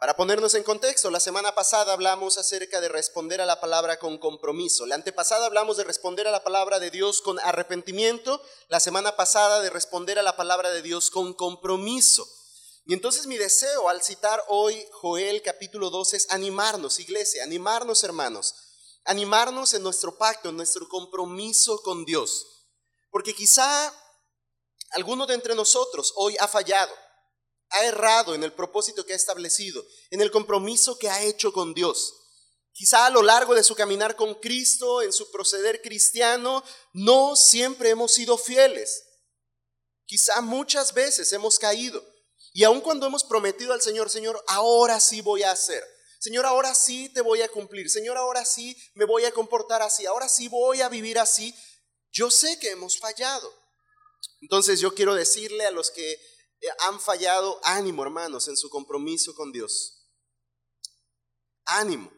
Para ponernos en contexto, la semana pasada hablamos acerca de responder a la palabra con compromiso. La antepasada hablamos de responder a la palabra de Dios con arrepentimiento. La semana pasada de responder a la palabra de Dios con compromiso. Y entonces mi deseo al citar hoy Joel capítulo 2 es animarnos, iglesia, animarnos hermanos, animarnos en nuestro pacto, en nuestro compromiso con Dios. Porque quizá alguno de entre nosotros hoy ha fallado ha errado en el propósito que ha establecido, en el compromiso que ha hecho con Dios. Quizá a lo largo de su caminar con Cristo, en su proceder cristiano, no siempre hemos sido fieles. Quizá muchas veces hemos caído. Y aun cuando hemos prometido al Señor, Señor, ahora sí voy a hacer. Señor, ahora sí te voy a cumplir. Señor, ahora sí me voy a comportar así. Ahora sí voy a vivir así. Yo sé que hemos fallado. Entonces yo quiero decirle a los que han fallado, ánimo hermanos en su compromiso con Dios. Ánimo.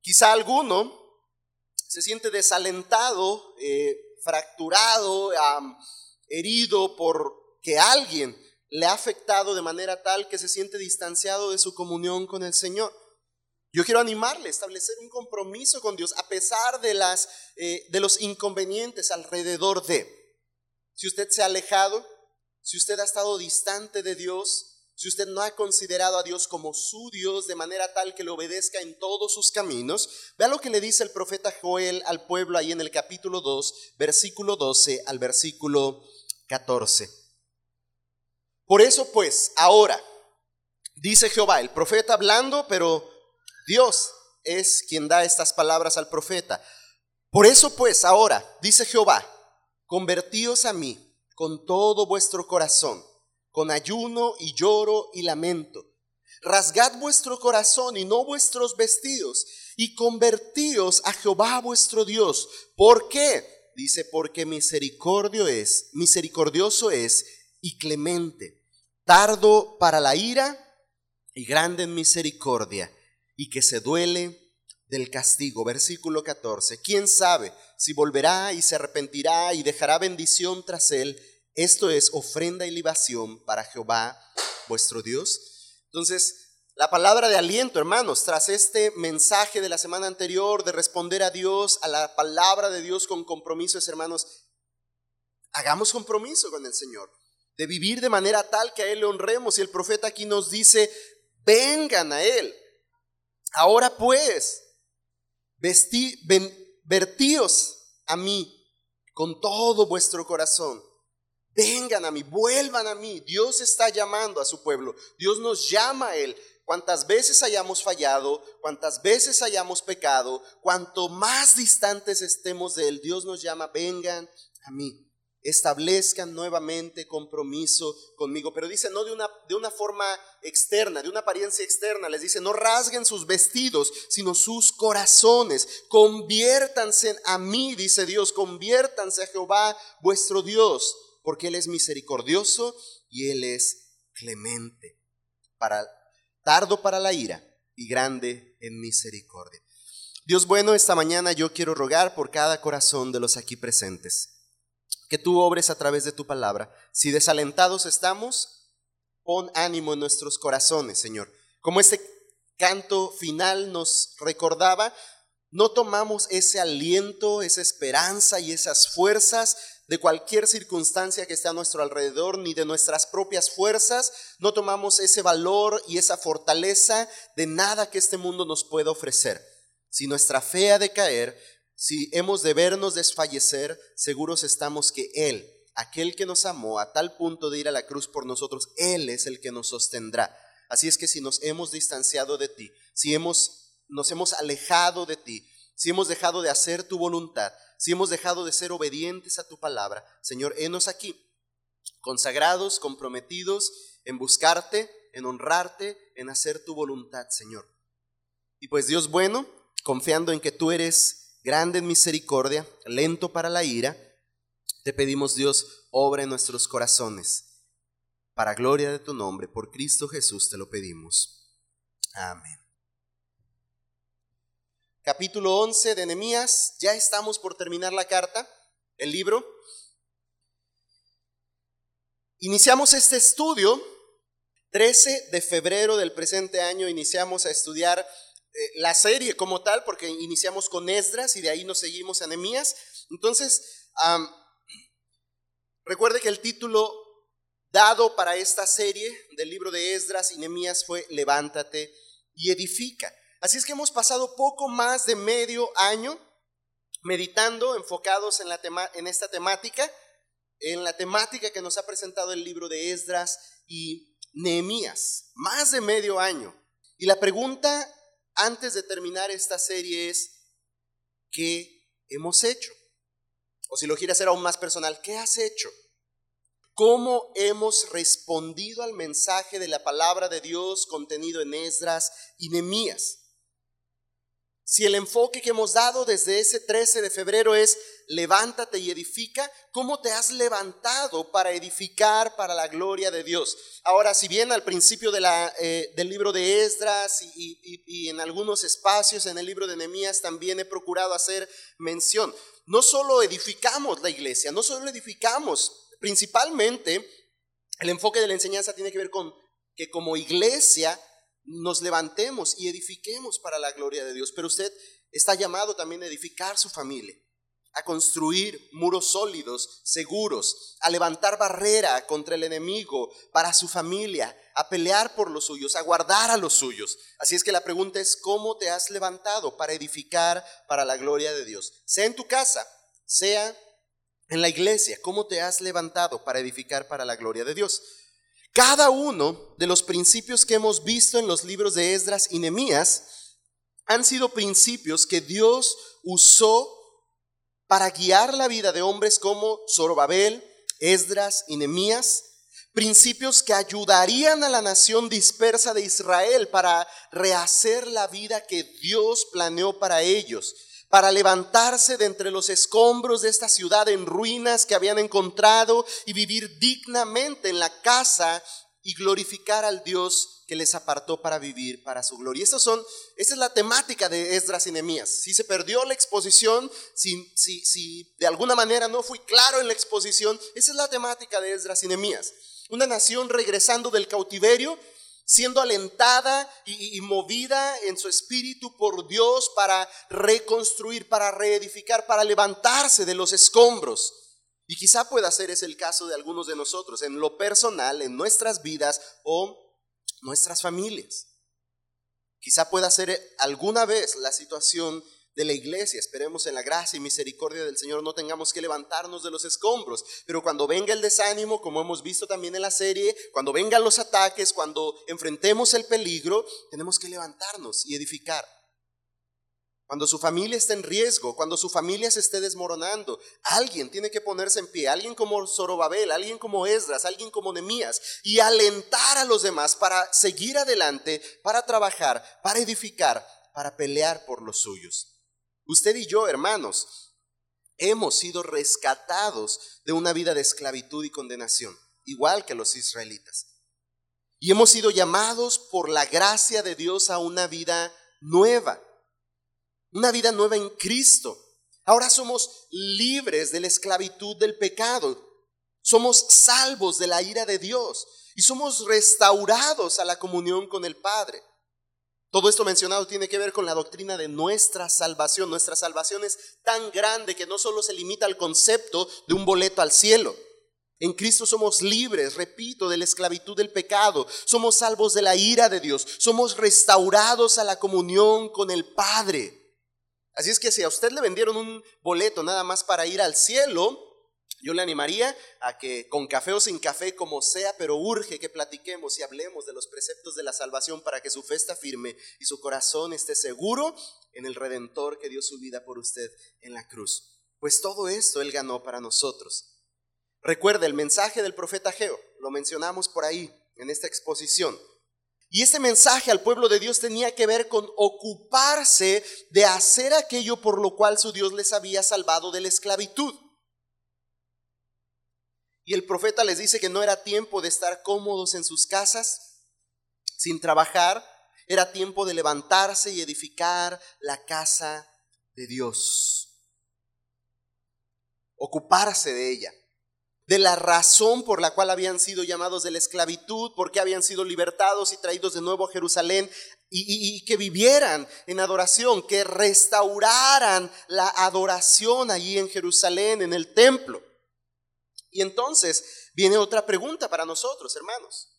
Quizá alguno se siente desalentado, eh, fracturado, herido por que alguien le ha afectado de manera tal que se siente distanciado de su comunión con el Señor. Yo quiero animarle a establecer un compromiso con Dios a pesar de, las, eh, de los inconvenientes alrededor de. Si usted se ha alejado, si usted ha estado distante de Dios, si usted no ha considerado a Dios como su Dios de manera tal que le obedezca en todos sus caminos, vea lo que le dice el profeta Joel al pueblo ahí en el capítulo 2, versículo 12 al versículo 14. Por eso pues, ahora, dice Jehová, el profeta hablando, pero Dios es quien da estas palabras al profeta. Por eso pues, ahora, dice Jehová, convertíos a mí con todo vuestro corazón, con ayuno y lloro y lamento. Rasgad vuestro corazón y no vuestros vestidos, y convertíos a Jehová vuestro Dios. ¿Por qué? Dice, porque misericordio es, misericordioso es y clemente, tardo para la ira y grande en misericordia, y que se duele del castigo. Versículo 14. ¿Quién sabe si volverá y se arrepentirá y dejará bendición tras él? Esto es ofrenda y libación para Jehová vuestro Dios. Entonces, la palabra de aliento, hermanos, tras este mensaje de la semana anterior de responder a Dios, a la palabra de Dios con compromisos, hermanos, hagamos compromiso con el Señor, de vivir de manera tal que a Él le honremos. Y el profeta aquí nos dice, vengan a Él. Ahora pues, Vestí, vertíos a mí con todo vuestro corazón. Vengan a mí, vuelvan a mí. Dios está llamando a su pueblo. Dios nos llama a Él. Cuantas veces hayamos fallado, cuantas veces hayamos pecado, cuanto más distantes estemos de Él, Dios nos llama, vengan a mí establezcan nuevamente compromiso conmigo. Pero dice, no de una, de una forma externa, de una apariencia externa. Les dice, no rasguen sus vestidos, sino sus corazones. Conviértanse a mí, dice Dios, conviértanse a Jehová vuestro Dios, porque Él es misericordioso y Él es clemente, para, tardo para la ira y grande en misericordia. Dios bueno, esta mañana yo quiero rogar por cada corazón de los aquí presentes que tú obres a través de tu palabra. Si desalentados estamos, pon ánimo en nuestros corazones, Señor. Como este canto final nos recordaba, no tomamos ese aliento, esa esperanza y esas fuerzas de cualquier circunstancia que esté a nuestro alrededor, ni de nuestras propias fuerzas, no tomamos ese valor y esa fortaleza de nada que este mundo nos pueda ofrecer. Si nuestra fe ha de caer, si hemos de vernos desfallecer, seguros estamos que Él, aquel que nos amó a tal punto de ir a la cruz por nosotros, Él es el que nos sostendrá. Así es que si nos hemos distanciado de ti, si hemos, nos hemos alejado de ti, si hemos dejado de hacer tu voluntad, si hemos dejado de ser obedientes a tu palabra, Señor, henos aquí, consagrados, comprometidos en buscarte, en honrarte, en hacer tu voluntad, Señor. Y pues Dios bueno, confiando en que tú eres grande en misericordia, lento para la ira, te pedimos Dios, obra en nuestros corazones. Para gloria de tu nombre, por Cristo Jesús te lo pedimos. Amén. Capítulo 11 de Nehemías, ya estamos por terminar la carta, el libro. Iniciamos este estudio 13 de febrero del presente año iniciamos a estudiar la serie como tal, porque iniciamos con Esdras y de ahí nos seguimos a Nehemías. Entonces, recuerde que el título dado para esta serie del libro de Esdras y Nehemías fue Levántate y edifica. Así es que hemos pasado poco más de medio año meditando, enfocados en, la en esta temática, en la temática que nos ha presentado el libro de Esdras y Nehemías, más de medio año. Y la pregunta antes de terminar esta serie es, ¿qué hemos hecho? O si lo quieres hacer aún más personal, ¿qué has hecho? ¿Cómo hemos respondido al mensaje de la palabra de Dios contenido en Esdras y Nehemías? Si el enfoque que hemos dado desde ese 13 de febrero es levántate y edifica, ¿cómo te has levantado para edificar para la gloria de Dios? Ahora, si bien al principio eh, del libro de Esdras y, y, en algunos espacios en el libro de Nehemías también he procurado hacer mención, no solo edificamos la iglesia, no solo edificamos, principalmente el enfoque de la enseñanza tiene que ver con que como iglesia nos levantemos y edifiquemos para la gloria de Dios. Pero usted está llamado también a edificar su familia, a construir muros sólidos, seguros, a levantar barrera contra el enemigo para su familia, a pelear por los suyos, a guardar a los suyos. Así es que la pregunta es, ¿cómo te has levantado para edificar para la gloria de Dios? Sea en tu casa, sea en la iglesia, ¿cómo te has levantado para edificar para la gloria de Dios? Cada uno de los principios que hemos visto en los libros de Esdras y Nehemías han sido principios que Dios usó para guiar la vida de hombres como Zorobabel, Esdras y Nehemías, principios que ayudarían a la nación dispersa de Israel para rehacer la vida que Dios planeó para ellos para levantarse de entre los escombros de esta ciudad en ruinas que habían encontrado y vivir dignamente en la casa y glorificar al Dios que les apartó para vivir para su gloria. Y son, esa es la temática de Esdras y Nehemías. Si se perdió la exposición, si, si, si de alguna manera no fui claro en la exposición, esa es la temática de Esdras y Nehemías. Una nación regresando del cautiverio siendo alentada y, movida en su espíritu por Dios para reconstruir, para reedificar, para levantarse de los escombros. Y quizá pueda ser ese el caso de algunos de nosotros, en lo personal, en nuestras vidas o nuestras familias. Quizá pueda ser alguna vez la situación de la iglesia. Esperemos en la gracia y misericordia del Señor no tengamos que levantarnos de los escombros. Pero cuando venga el desánimo, como hemos visto también en la serie, cuando vengan los ataques, cuando enfrentemos el peligro, tenemos que levantarnos y edificar. Cuando su familia está en riesgo, cuando su familia se esté desmoronando, alguien tiene que ponerse en pie, alguien como Zorobabel, alguien como Esdras, alguien como Nemías, y alentar a los demás para seguir adelante, para trabajar, para edificar, para pelear por los suyos. Usted y yo, hermanos, hemos sido rescatados de una vida de esclavitud y condenación, igual que los israelitas. Y hemos sido llamados por la gracia de Dios a una vida nueva, una vida nueva en Cristo. Ahora somos libres de la esclavitud del pecado, somos salvos de la ira de Dios y somos restaurados a la comunión con el Padre. Todo esto mencionado tiene que ver con la doctrina de nuestra salvación. Nuestra salvación es tan grande que no solo se limita al concepto de un boleto al cielo. En Cristo somos libres, repito, de la esclavitud del pecado. Somos salvos de la ira de Dios. Somos restaurados a la comunión con el Padre. Así es que si a usted le vendieron un boleto nada más para ir al cielo, yo le animaría a que con café o sin café, como sea, pero urge que platiquemos y hablemos de los preceptos de la salvación para que su fe esté firme y su corazón esté seguro en el Redentor que dio su vida por usted en la cruz. Pues todo esto Él ganó para nosotros. Recuerde el mensaje del profeta Geo, lo mencionamos por ahí en esta exposición. Y este mensaje al pueblo de Dios tenía que ver con ocuparse de hacer aquello por lo cual su Dios les había salvado de la esclavitud. Y el profeta les dice que no era tiempo de estar cómodos en sus casas, sin trabajar, era tiempo de levantarse y edificar la casa de Dios, ocuparse de ella. De la razón por la cual habían sido llamados de la esclavitud, por qué habían sido libertados y traídos de nuevo a Jerusalén y, y, que vivieran en adoración, que restauraran la adoración allí en Jerusalén, en el templo. Y entonces viene otra pregunta para nosotros, hermanos.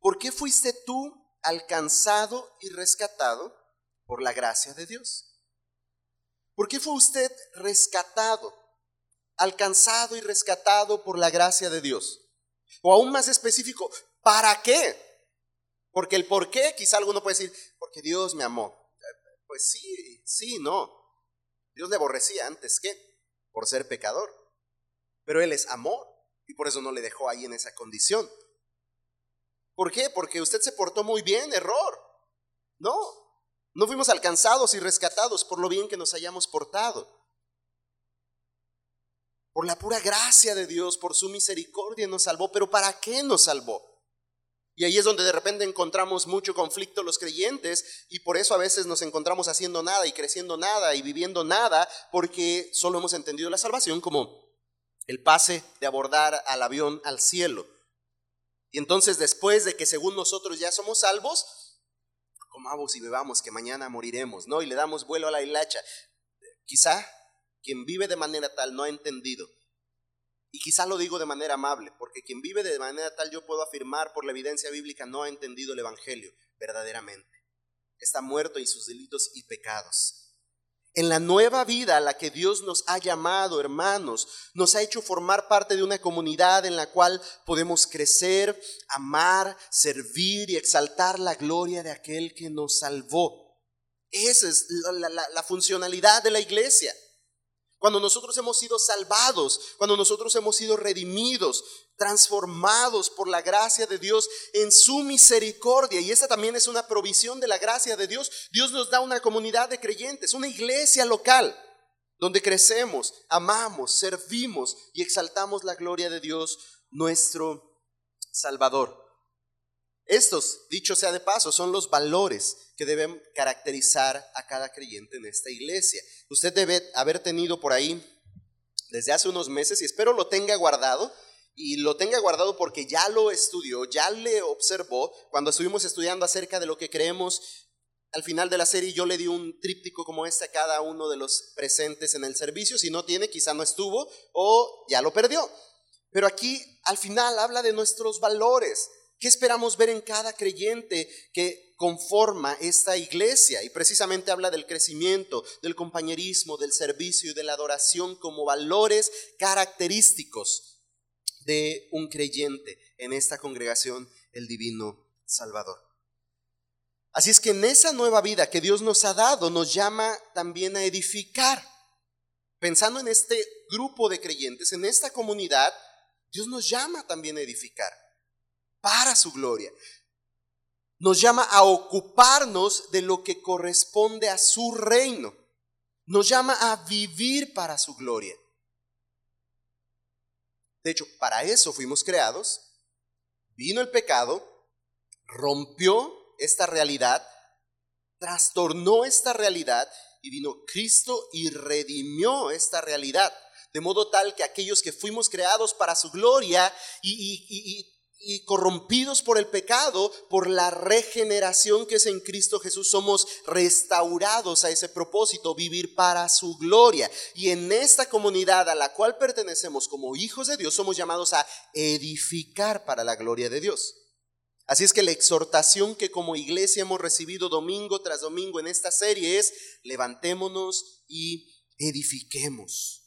¿Por qué fuiste tú alcanzado y rescatado por la gracia de Dios? ¿Por qué fue usted rescatado, alcanzado y rescatado por la gracia de Dios? O aún más específico, ¿para qué? Porque el por qué, quizá alguno puede decir, porque Dios me amó. Pues sí, sí, no. Dios le aborrecía antes que por ser pecador. Pero Él es amor y por eso no le dejó ahí en esa condición. ¿Por qué? Porque usted se portó muy bien, error. No, no fuimos alcanzados y rescatados por lo bien que nos hayamos portado. Por la pura gracia de Dios, por su misericordia nos salvó. Pero ¿para qué nos salvó? Y ahí es donde de repente encontramos mucho conflicto los creyentes y por eso a veces nos encontramos haciendo nada y creciendo nada y viviendo nada porque solo hemos entendido la salvación como el pase de abordar al avión al cielo. Y entonces después de que según nosotros ya somos salvos, comamos y bebamos que mañana moriremos, ¿no? Y le damos vuelo a la hilacha. Quizá quien vive de manera tal no ha entendido. Y quizá lo digo de manera amable, porque quien vive de manera tal yo puedo afirmar por la evidencia bíblica no ha entendido el Evangelio verdaderamente. Está muerto en sus delitos y pecados en la nueva vida a la que Dios nos ha llamado, hermanos, nos ha hecho formar parte de una comunidad en la cual podemos crecer, amar, servir y exaltar la gloria de aquel que nos salvó. Esa es la, funcionalidad de la iglesia. Cuando nosotros hemos sido salvados, cuando nosotros hemos sido redimidos, transformados por la gracia de Dios en su misericordia. Y esta también es una provisión de la gracia de Dios. Dios nos da una comunidad de creyentes, una iglesia local, donde crecemos, amamos, servimos y exaltamos la gloria de Dios, nuestro Salvador. Estos, dicho sea de paso, son los valores que deben caracterizar a cada creyente en esta iglesia. Usted debe haber tenido por ahí desde hace unos meses, y espero lo tenga guardado, y lo tenga guardado porque ya lo estudió, ya le observó, cuando estuvimos estudiando acerca de lo que creemos, al final de la serie yo le di un tríptico como este a cada uno de los presentes en el servicio, si no tiene, quizá no estuvo o ya lo perdió. Pero aquí al final habla de nuestros valores, ¿Qué esperamos ver en cada creyente que conforma esta iglesia? Y precisamente habla del crecimiento, del compañerismo, del servicio y de la adoración como valores característicos de un creyente en esta congregación, el Divino Salvador. Así es que en esa nueva vida que Dios nos ha dado, nos llama también a edificar. Pensando en este grupo de creyentes, en esta comunidad, Dios nos llama también a edificar para su gloria. Nos llama a ocuparnos de lo que corresponde a su reino. Nos llama a vivir para su gloria. De hecho, para eso fuimos creados. Vino el pecado, rompió esta realidad, trastornó esta realidad y vino Cristo y redimió esta realidad. De modo tal que aquellos que fuimos creados para su gloria y, corrompidos por el pecado, por la regeneración que es en Cristo Jesús, somos restaurados a ese propósito, vivir para su gloria. Y en esta comunidad a la cual pertenecemos como hijos de Dios, somos llamados a edificar para la gloria de Dios. Así es que la exhortación que como iglesia hemos recibido domingo tras domingo en esta serie es, levantémonos y edifiquemos.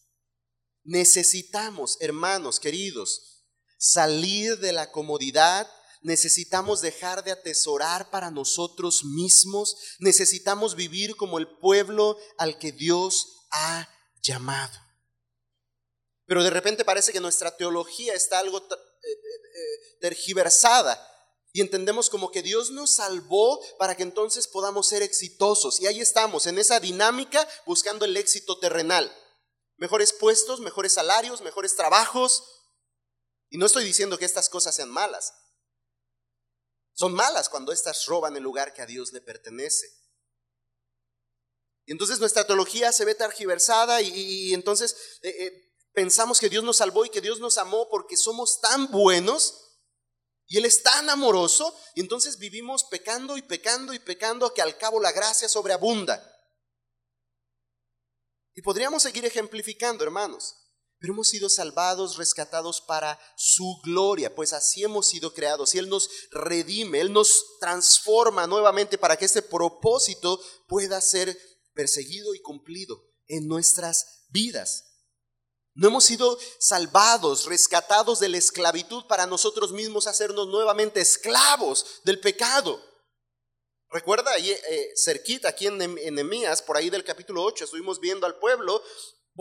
Necesitamos, hermanos queridos, salir de la comodidad, necesitamos dejar de atesorar para nosotros mismos, necesitamos vivir como el pueblo al que Dios ha llamado. Pero de repente parece que nuestra teología está algo eh, eh, eh, tergiversada y entendemos como que Dios nos salvó para que entonces podamos ser exitosos. Y ahí estamos, en esa dinámica, buscando el éxito terrenal. Mejores puestos, mejores salarios, mejores trabajos, y no estoy diciendo que estas cosas sean malas. Son malas cuando éstas roban el lugar que a Dios le pertenece. Y entonces nuestra teología se ve tergiversada y, entonces eh, eh, pensamos que Dios nos salvó y que Dios nos amó porque somos tan buenos y Él es tan amoroso y entonces vivimos pecando y pecando y pecando que al cabo la gracia sobreabunda. Y podríamos seguir ejemplificando, hermanos, pero hemos sido salvados, rescatados para su gloria, pues así hemos sido creados y Él nos redime, Él nos transforma nuevamente para que este propósito pueda ser perseguido y cumplido en nuestras vidas. No hemos sido salvados, rescatados de la esclavitud para nosotros mismos hacernos nuevamente esclavos del pecado. Recuerda ahí eh, cerquita, aquí en Nehemías, por ahí del capítulo 8, estuvimos viendo al pueblo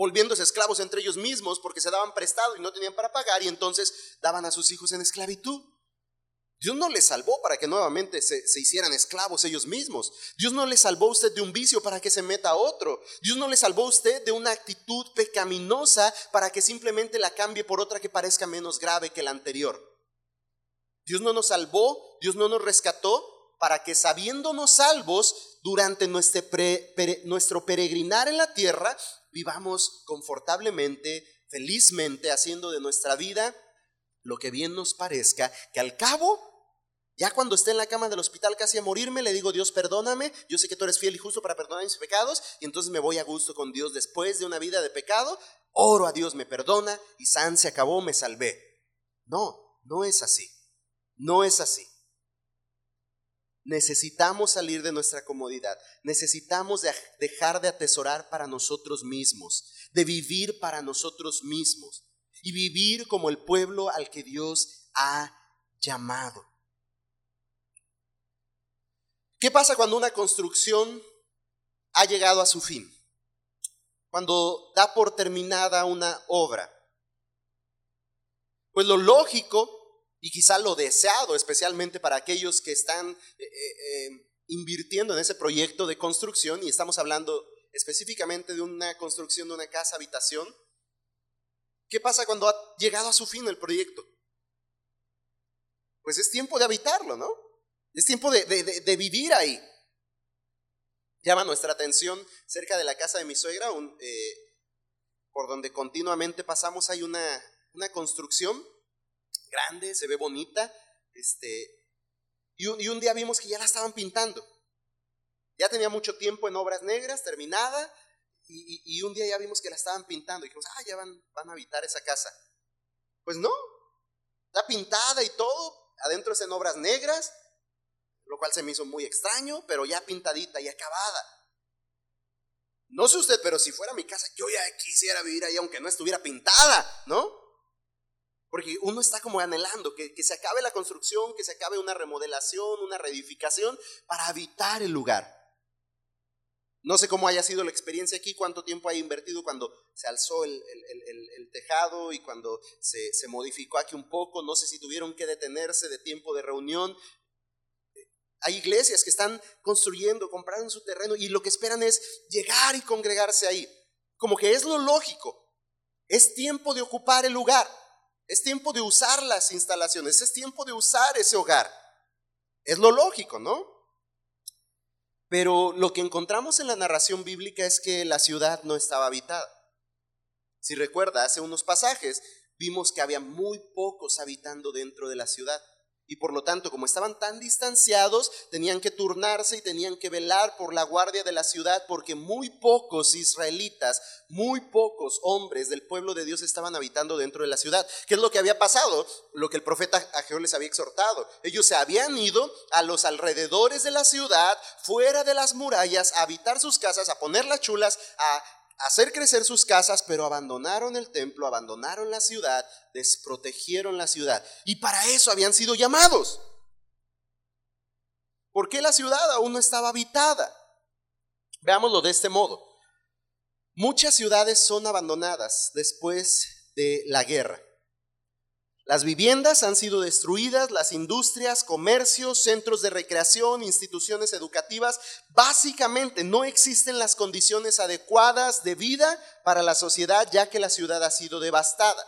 volviéndose esclavos entre ellos mismos porque se daban prestado y no tenían para pagar y entonces daban a sus hijos en esclavitud. Dios no les salvó para que nuevamente se, hicieran esclavos ellos mismos. Dios no les salvó a usted de un vicio para que se meta a otro. Dios no le salvó a usted de una actitud pecaminosa para que simplemente la cambie por otra que parezca menos grave que la anterior. Dios no nos salvó, Dios no nos rescató para que sabiéndonos salvos durante nuestro peregrinar en la tierra, vivamos confortablemente, felizmente, haciendo de nuestra vida lo que bien nos parezca, que al cabo ya cuando esté en la cama del hospital casi a morirme, le digo, Dios, perdóname, yo sé que tú eres fiel y justo para perdonar mis pecados, y entonces me voy a gusto con Dios después de una vida de pecado, oro a Dios, me perdona, y San se acabó, me salvé. No, no es así, no es así. Necesitamos salir de nuestra comodidad, necesitamos dejar de atesorar para nosotros mismos, de vivir para nosotros mismos y vivir como el pueblo al que Dios ha llamado. ¿Qué pasa cuando una construcción ha llegado a su fin? Cuando da por terminada una obra. Pues lo lógico y quizá lo deseado, especialmente para aquellos que están eh, eh, eh, invirtiendo en ese proyecto de construcción, y estamos hablando específicamente de una construcción de una casa habitación, ¿qué pasa cuando ha llegado a su fin el proyecto? Pues es tiempo de habitarlo, ¿no? Es tiempo de, vivir ahí. Llama nuestra atención cerca de la casa de mi suegra, eh, por donde continuamente pasamos, hay una, una, construcción grande, se ve bonita, este, y un, y un día vimos que ya la estaban pintando. Ya tenía mucho tiempo en obras negras, terminada, y, un día ya vimos que la estaban pintando. Y dijimos, ah, ya van, van a habitar esa casa. Pues no, está pintada y todo, adentro es en obras negras, lo cual se me hizo muy extraño, pero ya pintadita y acabada. No sé usted, pero si fuera mi casa, yo ya quisiera vivir ahí aunque no estuviera pintada, ¿no? Porque uno está como anhelando que, que se acabe la construcción, que se acabe una remodelación, una reedificación para habitar el lugar. No sé cómo haya sido la experiencia aquí, cuánto tiempo haya invertido cuando se alzó el, el, tejado y cuando se, se, modificó aquí un poco. No sé si tuvieron que detenerse de tiempo de reunión. Hay iglesias que están construyendo, comprando su terreno y lo que esperan es llegar y congregarse ahí. Como que es lo lógico. Es tiempo de ocupar el lugar. Es tiempo de usar las instalaciones. Es tiempo de usar ese hogar. Es lo lógico, ¿no? Pero lo que encontramos en la narración bíblica es que la ciudad no estaba habitada. Si recuerda, hace unos pasajes vimos que había muy pocos habitando dentro de la ciudad. Y por lo tanto, como estaban tan distanciados, tenían que turnarse y tenían que velar por la guardia de la ciudad, porque muy pocos israelitas, muy pocos hombres del pueblo de Dios estaban habitando dentro de la ciudad. ¿Qué es lo que había pasado? Lo que el profeta Ageo les había exhortado. Ellos se habían ido a los alrededores de la ciudad, fuera de las murallas, a habitar sus casas, a poner las chulas, a hacer crecer sus casas, pero abandonaron el templo, abandonaron la ciudad, desprotegieron la ciudad. Y para eso habían sido llamados. ¿Por qué la ciudad aún no estaba habitada? Veámoslo de este modo. Muchas ciudades son abandonadas después de la guerra. Las viviendas han sido destruidas, las industrias, comercios, centros de recreación, instituciones educativas, básicamente no existen las condiciones adecuadas de vida para la sociedad ya que la ciudad ha sido devastada.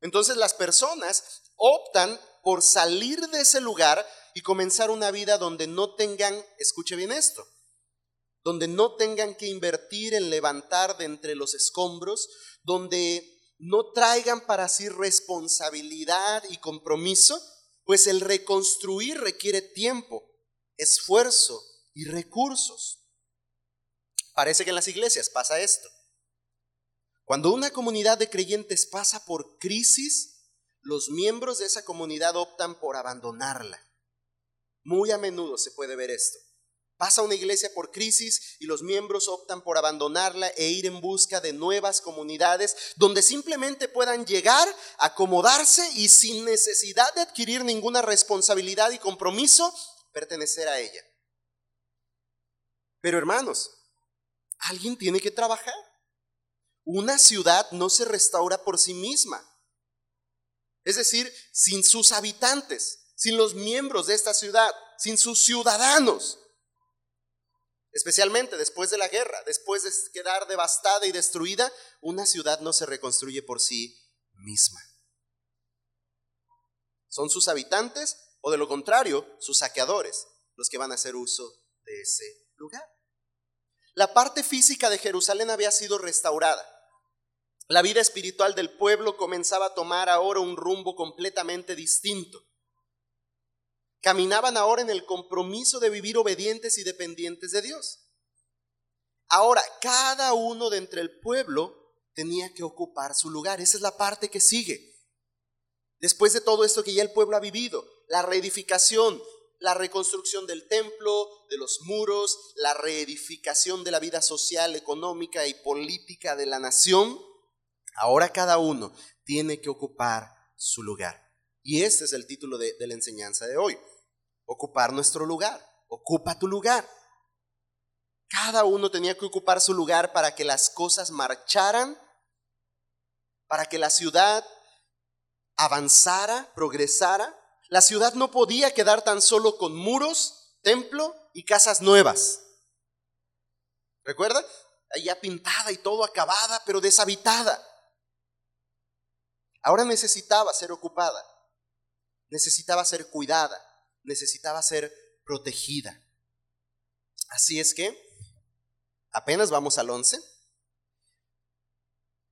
Entonces las personas optan por salir de ese lugar y comenzar una vida donde no tengan, escuche bien esto, donde no tengan que invertir en levantar de entre los escombros, donde no traigan para sí responsabilidad y compromiso, pues el reconstruir requiere tiempo, esfuerzo y recursos. Parece que en las iglesias pasa esto. Cuando una comunidad de creyentes pasa por crisis, los miembros de esa comunidad optan por abandonarla. Muy a menudo se puede ver esto. Pasa una iglesia por crisis y los miembros optan por abandonarla e ir en busca de nuevas comunidades donde simplemente puedan llegar, acomodarse y sin necesidad de adquirir ninguna responsabilidad y compromiso, pertenecer a ella. Pero hermanos, alguien tiene que trabajar. Una ciudad no se restaura por sí misma. Es decir, sin sus habitantes, sin los miembros de esta ciudad, sin sus ciudadanos especialmente después de la guerra, después de quedar devastada y destruida, una ciudad no se reconstruye por sí misma. Son sus habitantes o de lo contrario, sus saqueadores los que van a hacer uso de ese lugar. La parte física de Jerusalén había sido restaurada. La vida espiritual del pueblo comenzaba a tomar ahora un rumbo completamente distinto. Caminaban ahora en el compromiso de vivir obedientes y dependientes de Dios. Ahora, cada uno de entre el pueblo tenía que ocupar su lugar. Esa es la parte que sigue. Después de todo esto que ya el pueblo ha vivido, la reedificación, la reconstrucción del templo, de los muros, la reedificación de la vida social, económica y política de la nación, ahora cada uno tiene que ocupar su lugar. Y este es el título de, de la enseñanza de hoy ocupar nuestro lugar. Ocupa tu lugar. Cada uno tenía que ocupar su lugar para que las cosas marcharan, para que la ciudad avanzara, progresara. La ciudad no podía quedar tan solo con muros, templo y casas nuevas. ¿Recuerda? Ya pintada y todo acabada, pero deshabitada. Ahora necesitaba ser ocupada, necesitaba ser cuidada, necesitaba ser protegida. Así es que apenas vamos al 11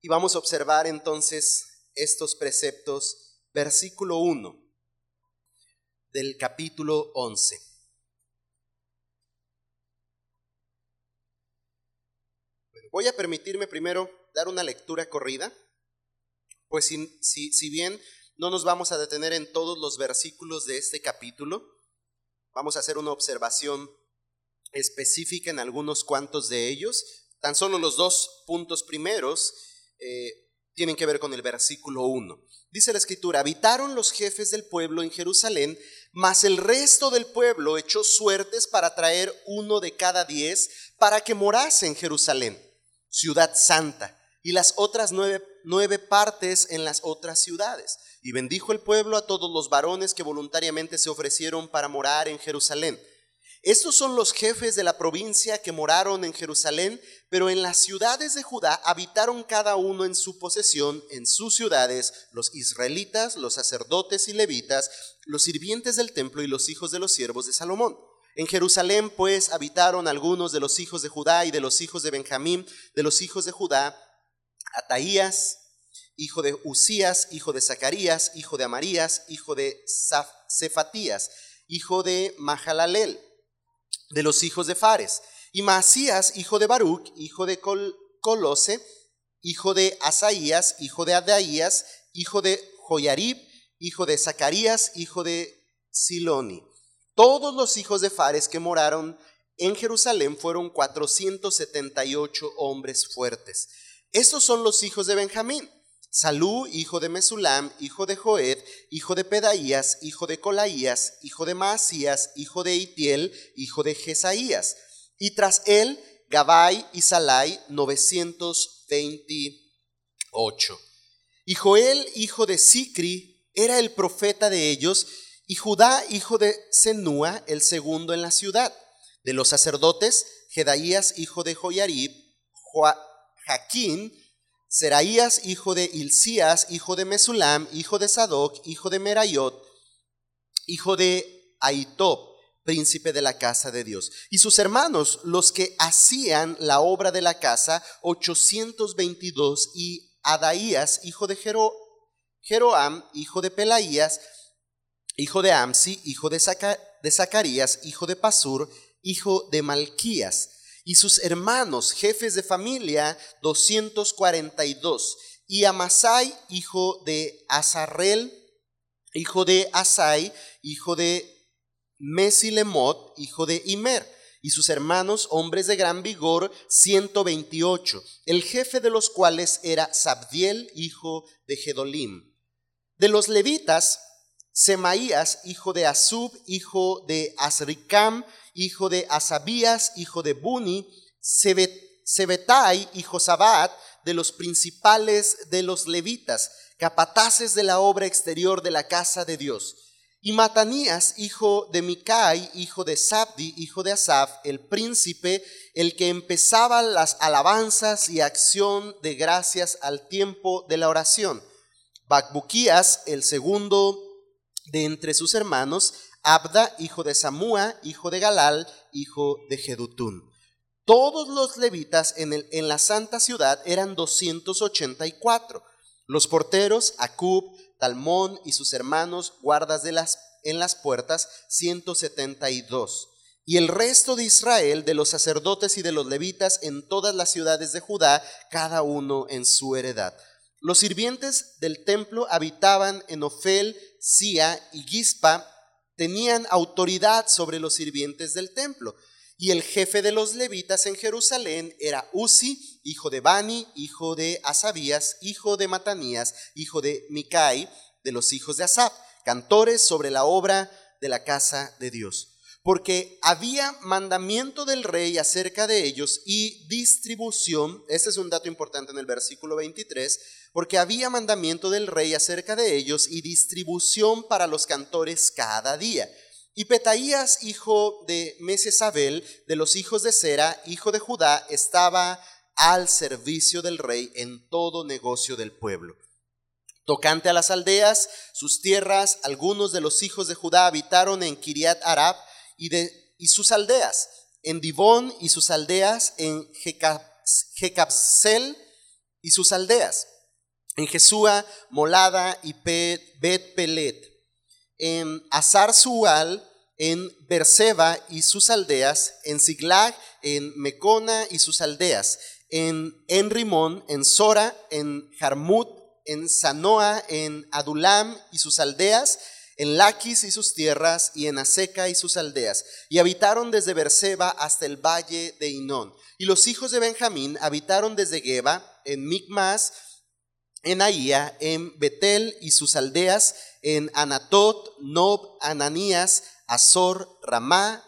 y vamos a observar entonces estos preceptos, versículo 1 del capítulo 11. voy a permitirme primero dar una lectura corrida, pues si, si, si bien no nos vamos a detener en todos los versículos de este capítulo. Vamos a hacer una observación específica en algunos cuantos de ellos. Tan solo los dos puntos primeros eh, tienen que ver con el versículo 1. Dice la escritura, habitaron los jefes del pueblo en Jerusalén, mas el resto del pueblo echó suertes para traer uno de cada diez para que morase en Jerusalén, ciudad santa, y las otras nueve, nueve partes en las otras ciudades y bendijo el pueblo a todos los varones que voluntariamente se ofrecieron para morar en Jerusalén. Estos son los jefes de la provincia que moraron en Jerusalén, pero en las ciudades de Judá habitaron cada uno en su posesión, en sus ciudades, los israelitas, los sacerdotes y levitas, los sirvientes del templo y los hijos de los siervos de Salomón. En Jerusalén, pues, habitaron algunos de los hijos de Judá y de los hijos de Benjamín, de los hijos de Judá, Ataías, hijo de Usías, hijo de Zacarías, hijo de Amarías, hijo de Cefatías, hijo de Mahalalel, de los hijos de Fares, y Masías, hijo de Baruch, hijo de Colose, hijo de Asaías, hijo de Adaías, hijo de Joyarib, hijo de Zacarías, hijo de Siloni. Todos los hijos de Fares que moraron en Jerusalén fueron 478 hombres fuertes. Estos son los hijos de Benjamín. Salú, hijo de Mesulam, hijo de Joed, hijo de Pedaías, hijo de Colaías, hijo de Maasías, hijo de Itiel, hijo de Jesaías. Y tras él, Gabai y Salai, 928. Y Joel, hijo de Sicri, era el profeta de ellos, y Judá, hijo de Senúa, el segundo en la ciudad. De los sacerdotes, Jedaías, hijo de Joyarib, Jaquín, Seraías, hijo de Hilcías, hijo de Mesulam, hijo de Sadoc, hijo de Merayot, hijo de Aitob, príncipe de la casa de Dios. Y sus hermanos, los que hacían la obra de la casa, 822, y Adaías, hijo de Jeroam, hijo de Pelaías, hijo de Amsi, hijo de, de Zacarías, hijo de Pasur, hijo de Malquías, y sus hermanos, jefes de familia, 242, y Amasai, hijo de Azarel, hijo de Asai, hijo de Mesilemot, hijo de Imer, y sus hermanos, hombres de gran vigor, 128, el jefe de los cuales era Sabdiel, hijo de Gedolim. De los levitas, Semaías, hijo de Asub, hijo de Asricam, hijo de Asabías, hijo de Buni, Sebetai y Josabat, de los principales de los levitas, capataces de la obra exterior de la casa de Dios. Y Matanías, hijo de Micai, hijo de Sabdi, hijo de Asaf, el príncipe, el que empezaba las alabanzas y acción de gracias al tiempo de la oración. Bacbuquías, el segundo de entre sus hermanos, Abda, hijo de Samúa, hijo de Galal, hijo de Jedutún. Todos los levitas en, el, en la santa ciudad eran 284. Los porteros, Acub, Talmón y sus hermanos, guardas de las, en las puertas, 172. Y el resto de Israel, de los sacerdotes y de los levitas en todas las ciudades de Judá, cada uno en su heredad. Los sirvientes del templo habitaban en Ofel, Sia y Gispa, tenían autoridad sobre los sirvientes del templo. Y el jefe de los levitas en Jerusalén era Uzi, hijo de Bani, hijo de Asabías, hijo de Matanías, hijo de Micai, de los hijos de Asaf, cantores sobre la obra de la casa de Dios. Porque había mandamiento del rey acerca de ellos y distribución, este es un dato importante en el versículo 23, porque había mandamiento del rey acerca de ellos y distribución para los cantores cada día. Y Petaías, hijo de Mesesabel, de los hijos de Sera, hijo de Judá, estaba al servicio del rey en todo negocio del pueblo. Tocante a las aldeas, sus tierras, algunos de los hijos de Judá habitaron en Kiriat Arab y, sus aldeas, en Dibón y sus aldeas, en Jecapsel y sus aldeas en Jesúa, Molada y Bet Pelet, en Azar Sual, en Berseba y sus aldeas, en Siglag, en Mecona y sus aldeas, en Enrimón, en Sora, en Jarmut, en Sanoa, en Adulam y sus aldeas, en Laquis y sus tierras, y en Aseca y sus aldeas. Y habitaron desde Berseba hasta el valle de Inón. Y los hijos de Benjamín habitaron desde Geba, en Micmas, en Ahía, en Betel y sus aldeas, en Anatot, Nob, Ananías, Azor, Ramá,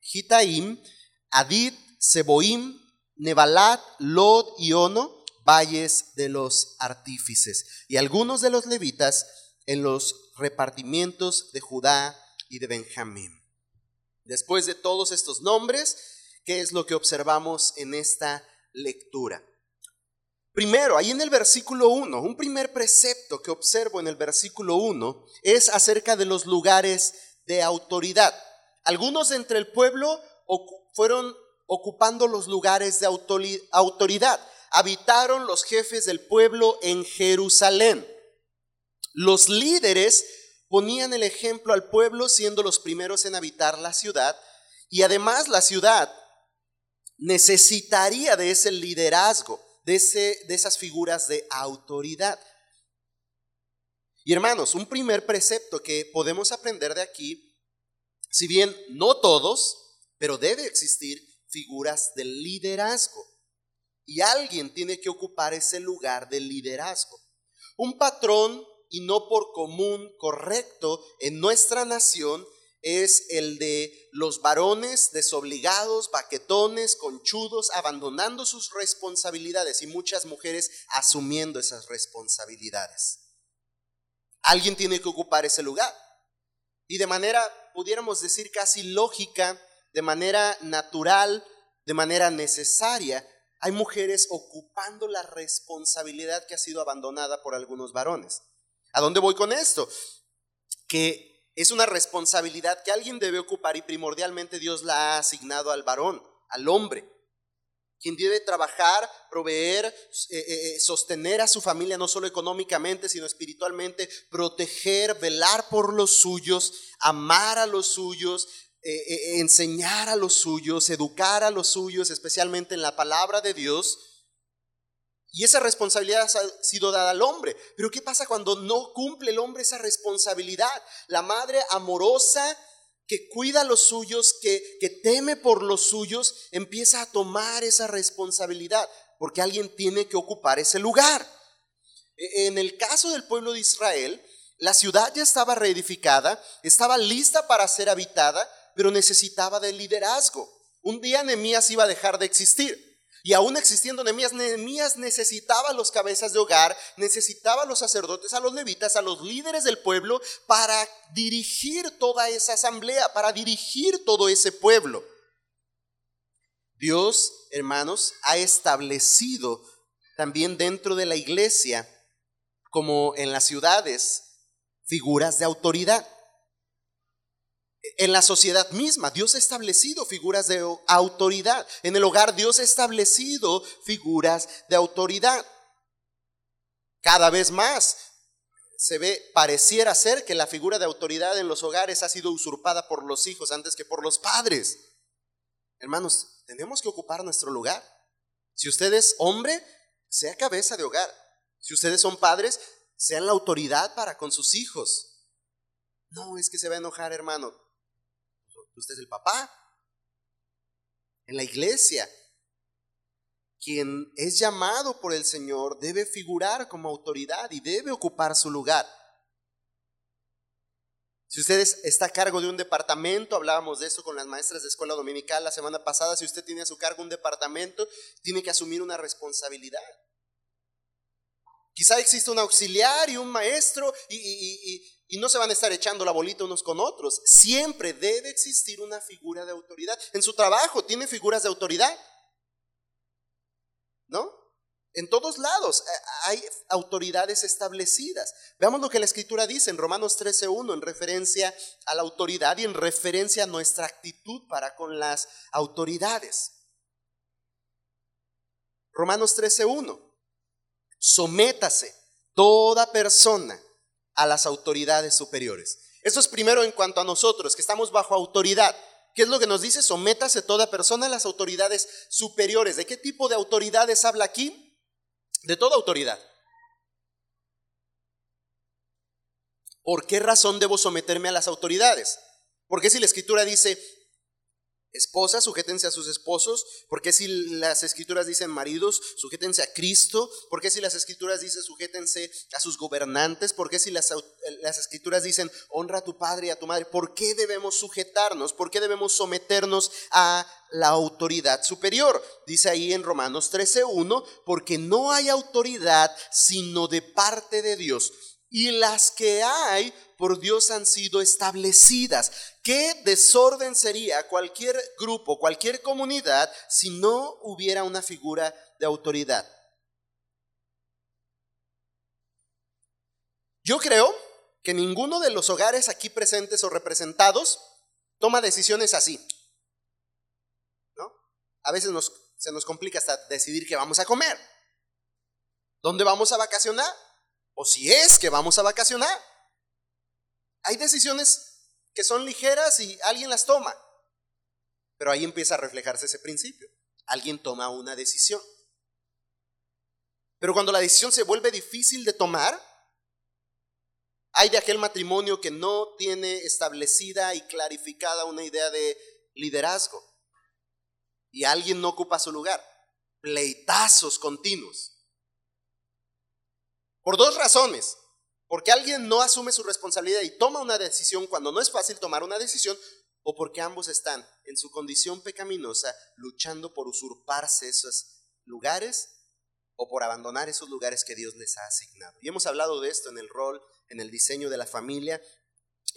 Gitaim, Adid, Seboim, Nebalat, Lod y Ono, valles de los artífices, y algunos de los levitas en los repartimientos de Judá y de Benjamín. Después de todos estos nombres, ¿qué es lo que observamos en esta lectura? Primero, ahí en el versículo 1, un primer precepto que observo en el versículo 1 es acerca de los lugares de autoridad. Algunos entre el pueblo fueron ocupando los lugares de autoridad. Habitaron los jefes del pueblo en Jerusalén. Los líderes ponían el ejemplo al pueblo siendo los primeros en habitar la ciudad y además la ciudad necesitaría de ese liderazgo de, esas figuras de autoridad. Y hermanos, un primer precepto que podemos aprender de aquí, si bien no todos, pero debe existir figuras de liderazgo. Y alguien tiene que ocupar ese lugar de liderazgo. Un patrón, y no por común, correcto, en nuestra nación es el de los varones desobligados, baquetones, conchudos, abandonando sus responsabilidades y muchas mujeres asumiendo esas responsabilidades. Alguien tiene que ocupar ese lugar. Y de manera, pudiéramos decir, casi lógica, de manera natural, de manera necesaria, hay mujeres ocupando la responsabilidad que ha sido abandonada por algunos varones. ¿A dónde voy con esto? Que es una responsabilidad que alguien debe ocupar y primordialmente Dios la ha asignado al varón, al hombre. quien debe trabajar, proveer, eh, eh, eh, sostener a su familia no solo económicamente, sino espiritualmente, proteger, velar por los suyos, amar a los suyos, enseñar a los suyos, educar a los suyos, especialmente en la palabra de Dios. Y esa responsabilidad ha sido dada al hombre. Pero ¿qué pasa cuando no cumple el hombre esa responsabilidad? La madre amorosa que cuida a los suyos, que, que teme por los suyos, empieza a tomar esa responsabilidad, porque alguien tiene que ocupar ese lugar. E, en el caso del pueblo de Israel, la ciudad ya estaba reedificada, estaba lista para ser habitada, pero necesitaba de liderazgo. Un día Nehemías iba a dejar de existir. Y aún existiendo Nehemías, Nehemías necesitaba a los cabezas de hogar, necesitaba a los sacerdotes, a los levitas, a los líderes del pueblo para dirigir toda esa asamblea, para dirigir todo ese pueblo. Dios, hermanos, ha establecido también dentro de la iglesia, como en las ciudades, figuras de autoridad en la sociedad misma. Dios ha establecido figuras de autoridad. En el hogar Dios ha establecido figuras de autoridad. Cada vez más se ve, pareciera ser que la figura de autoridad en los hogares ha sido usurpada por los hijos antes que por los padres. Hermanos, tenemos que ocupar nuestro lugar. Si usted es hombre, sea cabeza de hogar. Si ustedes son padres, sean la autoridad para con sus hijos. No, es que se va a enojar, hermano usted es el papá. En la iglesia, quien es llamado por el Señor debe figurar como autoridad y debe ocupar su lugar. Si usted está a cargo de un departamento, hablábamos de eso con las maestras de escuela dominical la semana pasada, si usted tiene a su cargo un departamento, tiene que asumir una responsabilidad. Quizá existe un auxiliar y un maestro y, y no se van a estar echando la bolita unos con otros. Siempre debe existir una figura de autoridad. En su trabajo tiene figuras de autoridad. ¿No? En todos lados eh, hay autoridades establecidas. Veamos lo que la escritura dice en Romanos 13.1 en referencia a la autoridad y en referencia a nuestra actitud para con las autoridades. Romanos 13.1. Sométase toda persona a las autoridades superiores. Eso es primero en cuanto a nosotros, que estamos bajo autoridad. ¿Qué es lo que nos dice? Sométase toda persona a las autoridades superiores. ¿De qué tipo de autoridades habla aquí? De toda autoridad. ¿Por qué razón debo someterme a las autoridades? Porque si la escritura dice, Esposas, sujétense a sus esposos, porque si las escrituras dicen maridos, sujétense a Cristo, porque si las escrituras dicen sujétense a sus gobernantes, porque si las, las escrituras dicen honra a tu padre y a tu madre, ¿por qué debemos sujetarnos? ¿Por qué debemos someternos a la autoridad superior? Dice ahí en Romanos 13:1, porque no hay autoridad sino de parte de Dios y las que hay por Dios han sido establecidas. ¿Qué desorden sería cualquier grupo, cualquier comunidad si no hubiera una figura de autoridad? Yo creo que ninguno de los hogares aquí presentes o representados toma decisiones así. ¿No? A veces se nos complica hasta decidir qué vamos a comer. ¿Dónde vamos a vacacionar? O si es que vamos a vacacionar. Hay decisiones que son ligeras y alguien las toma, pero ahí empieza a reflejarse ese principio. Alguien toma una decisión. Pero cuando la decisión se vuelve difícil de tomar, hay de aquel matrimonio que no tiene establecida y clarificada una idea de liderazgo y alguien no ocupa su lugar. Pleitazos continuos. Por dos razones. Porque alguien no asume su responsabilidad y toma una decisión cuando no es fácil tomar una decisión, o porque ambos están en su condición pecaminosa luchando por usurparse esos lugares o por abandonar esos lugares que Dios les ha asignado. Y hemos hablado de esto en el rol, en el diseño de la familia,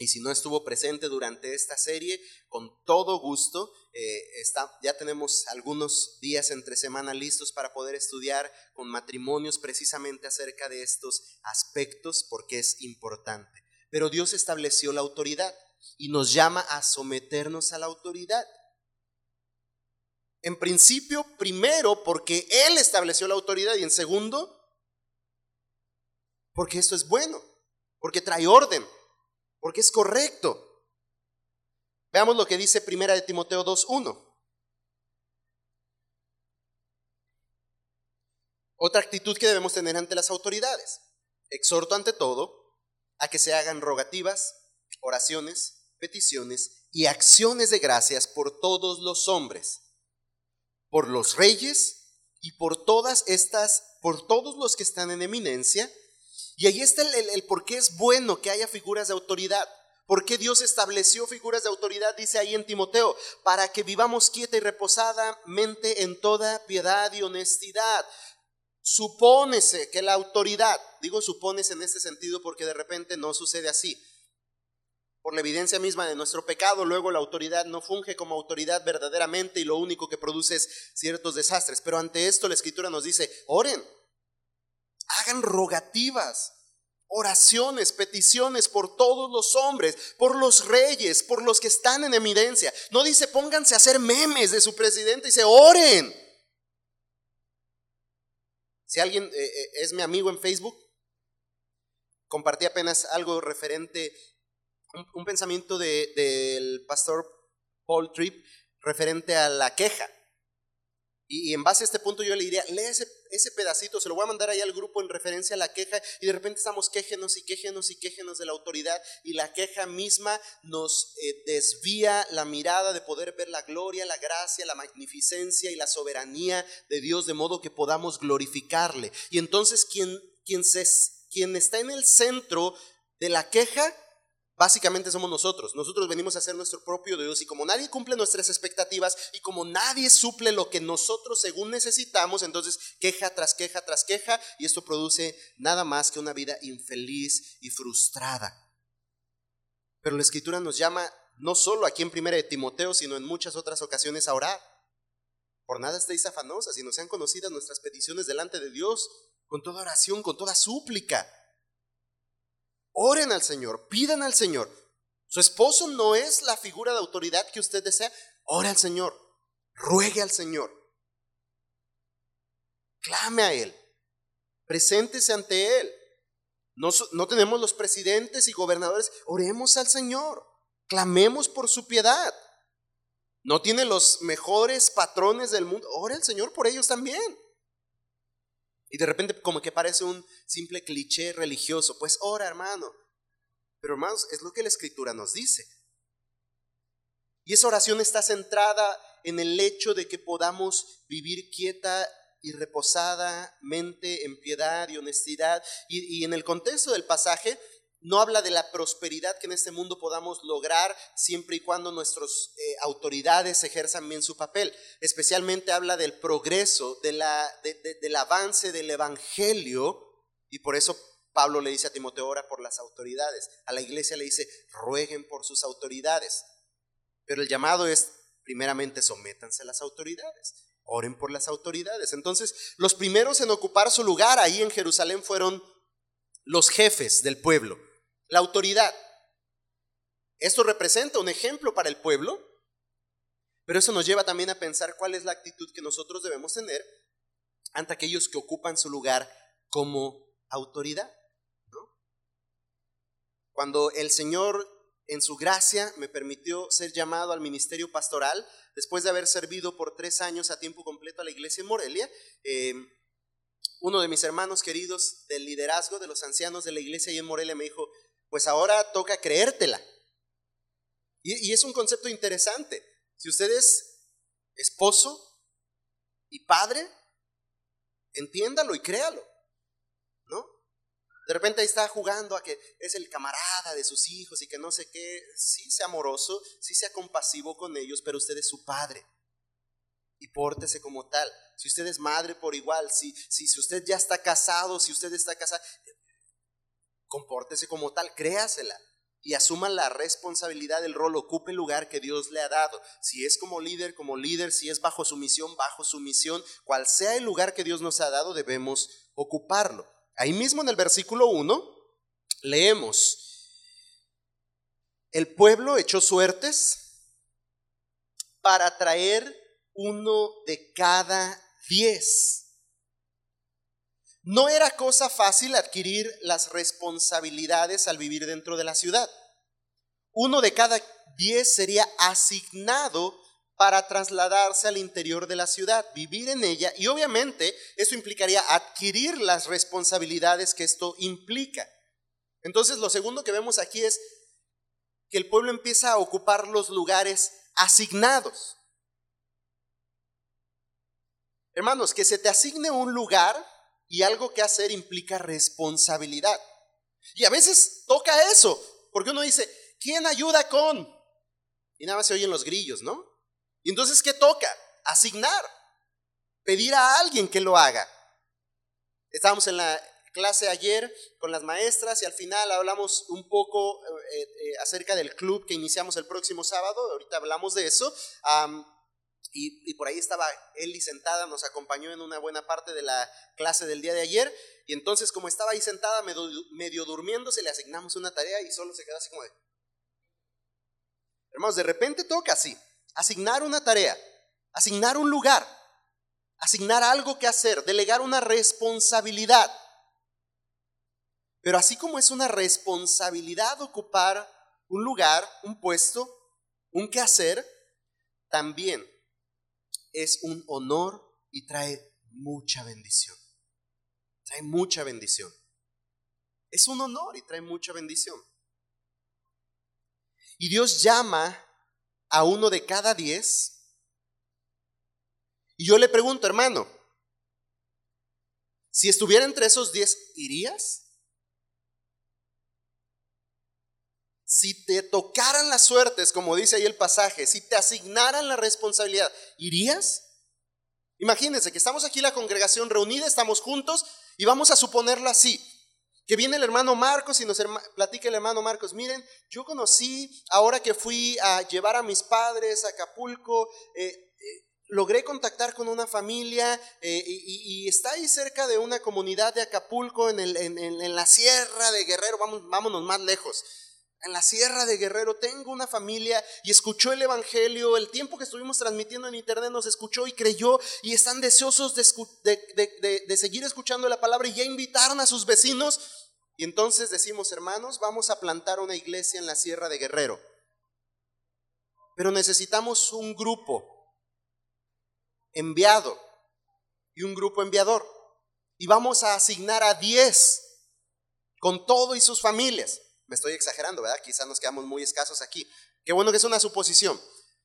y si no estuvo presente durante esta serie, con todo gusto, eh, está, ya tenemos algunos días entre semana listos para poder estudiar con matrimonios precisamente acerca de estos aspectos porque es importante. Pero Dios estableció la autoridad y nos llama a someternos a la autoridad. En principio, primero, porque Él estableció la autoridad y en segundo, porque esto es bueno, porque trae orden, porque es correcto. Veamos lo que dice Primera de Timoteo 2.1. Otra actitud que debemos tener ante las autoridades. Exhorto ante todo a que se hagan rogativas, oraciones, peticiones y acciones de gracias por todos los hombres, por los reyes y por todas estas, por todos los que están en eminencia. Y ahí está el, el por qué es bueno que haya figuras de autoridad. ¿Por qué Dios estableció figuras de autoridad? Dice ahí en Timoteo, para que vivamos quieta y reposadamente en toda piedad y honestidad. Supónese que la autoridad, digo supónese en este sentido porque de repente no sucede así. Por la evidencia misma de nuestro pecado, luego la autoridad no funge como autoridad verdaderamente y lo único que produce es ciertos desastres. Pero ante esto la escritura nos dice, oren, hagan rogativas, oraciones, peticiones por todos los hombres, por los reyes, por los que están en evidencia. No dice pónganse a hacer memes de su presidente, dice oren. Si alguien eh, eh, es mi amigo en Facebook, compartí apenas algo referente, un, pensamiento del pastor Paul Tripp referente a la queja. Y, en base a este punto yo le diría, lee ese, ese, pedacito, se lo voy a mandar ahí al grupo en referencia a la queja y de repente estamos quejenos y quejenos y quejenos de la autoridad y la queja misma nos eh, desvía la mirada de poder ver la gloria, la gracia, la magnificencia y la soberanía de Dios de modo que podamos glorificarle. Y entonces quien, quien, se, quien está en el centro de la queja Básicamente somos nosotros. Nosotros venimos a ser nuestro propio Dios y como nadie cumple nuestras expectativas y como nadie suple lo que nosotros según necesitamos, entonces queja tras queja tras queja y esto produce nada más que una vida infeliz y frustrada. Pero la escritura nos llama no solo aquí en primera de Timoteo, sino en muchas otras ocasiones a orar. Por nada estéis afanosas, no sean conocidas nuestras peticiones delante de Dios con toda oración, con toda súplica. Oren al Señor, pidan al Señor. Su esposo no es la figura de autoridad que usted desea. Ore al Señor, ruegue al Señor. Clame a Él, preséntese ante Él. No, no tenemos los presidentes y gobernadores. Oremos al Señor, clamemos por su piedad. No tiene los mejores patrones del mundo. Ore al Señor por ellos también. Y de repente como que parece un simple cliché religioso. Pues ora, hermano. Pero hermanos, es lo que la escritura nos dice. Y esa oración está centrada en el hecho de que podamos vivir quieta y reposadamente en piedad y honestidad. Y, y en el contexto del pasaje no habla de la prosperidad que en este mundo podamos lograr siempre y cuando nuestras eh, autoridades ejerzan bien su papel. Especialmente habla del progreso, del avance del Evangelio. Y por eso Pablo le dice a Timoteo, ora por las autoridades. A la iglesia le dice, rueguen por sus autoridades. Pero el llamado es, primeramente, sométanse a las autoridades. Oren por las autoridades. Entonces, los primeros en ocupar su lugar ahí en Jerusalén fueron los jefes del pueblo la autoridad. Esto representa un ejemplo para el pueblo, pero eso nos lleva también a pensar cuál es la actitud que nosotros debemos tener ante aquellos que ocupan su lugar como autoridad. Cuando el Señor en su gracia me permitió ser llamado al ministerio pastoral, después de haber servido por tres años a tiempo completo a la iglesia en Morelia, eh, uno de mis hermanos queridos del liderazgo de los ancianos de la iglesia y en Morelia me dijo, pues ahora toca creértela. Y, es un concepto interesante. Si usted es esposo y padre, entiéndalo y créalo. ¿No? De repente ahí está jugando a que es el camarada de sus hijos y que no sé qué. Sí sea amoroso, sí sea compasivo con ellos, pero usted es su padre. Y pórtese como tal. Si usted es madre por igual, si, si, si usted ya está casado, si usted está casada, compórtese como tal, créasela y asuma la responsabilidad del rol, ocupe el lugar que Dios le ha dado. Si es como líder, como líder, si es bajo su misión, bajo su misión, cual sea el lugar que Dios nos ha dado, debemos ocuparlo. Ahí mismo en el versículo 1 leemos, el pueblo echó suertes para traer uno de cada diez. No era cosa fácil adquirir las responsabilidades al vivir dentro de la ciudad. Uno de cada diez sería asignado para trasladarse al interior de la ciudad, vivir en ella y obviamente eso implicaría adquirir las responsabilidades que esto implica. Entonces lo segundo que vemos aquí es que el pueblo empieza a ocupar los lugares asignados. Hermanos, que se te asigne un lugar y algo que hacer implica responsabilidad. Y a veces toca eso, porque uno dice, ¿quién ayuda con? Y nada más se oyen los grillos, ¿no? Y entonces, ¿qué toca? Asignar, pedir a alguien que lo haga. Estábamos en la clase ayer con las maestras y al final hablamos un poco eh, eh, acerca del club que iniciamos el próximo sábado, ahorita hablamos de eso. Y, por ahí estaba Eli sentada, nos acompañó en una buena parte de la clase del día de ayer. Y entonces, como estaba ahí sentada, medio, medio durmiéndose, le asignamos una tarea y solo se quedó así como de. Hermanos, de repente toca así: asignar una tarea, asignar un lugar, asignar algo que hacer, delegar una responsabilidad. Pero así como es una responsabilidad ocupar un lugar, un puesto, un quehacer, también es un honor y trae mucha bendición. Trae mucha bendición. Es un honor y trae mucha bendición. Y Dios llama a uno de cada diez. Y yo le pregunto, hermano, si estuviera entre esos diez, ¿irías? Si te tocaran las suertes, como dice ahí el pasaje, si te asignaran la responsabilidad, ¿irías? Imagínense que estamos aquí la congregación reunida, estamos juntos y vamos a suponerlo así. Que viene el hermano Marcos y nos platica el hermano Marcos, miren, yo conocí ahora que fui a llevar a mis padres a Acapulco, eh, eh, logré contactar con una familia eh, y, está ahí cerca de una comunidad de Acapulco en, en la sierra de Guerrero, vamos, vámonos más lejos en la sierra de Guerrero, tengo una familia y escuchó el Evangelio, el tiempo que estuvimos transmitiendo en internet nos escuchó y creyó y están deseosos de, seguir escuchando la palabra y ya invitaron a sus vecinos. Y entonces decimos, hermanos, vamos a plantar una iglesia en la sierra de Guerrero. Pero necesitamos un grupo enviado y un grupo enviador. Y vamos a asignar a 10 con todo y sus familias. Me estoy exagerando, ¿verdad? Quizás nos quedamos muy escasos aquí. Qué bueno que es una suposición.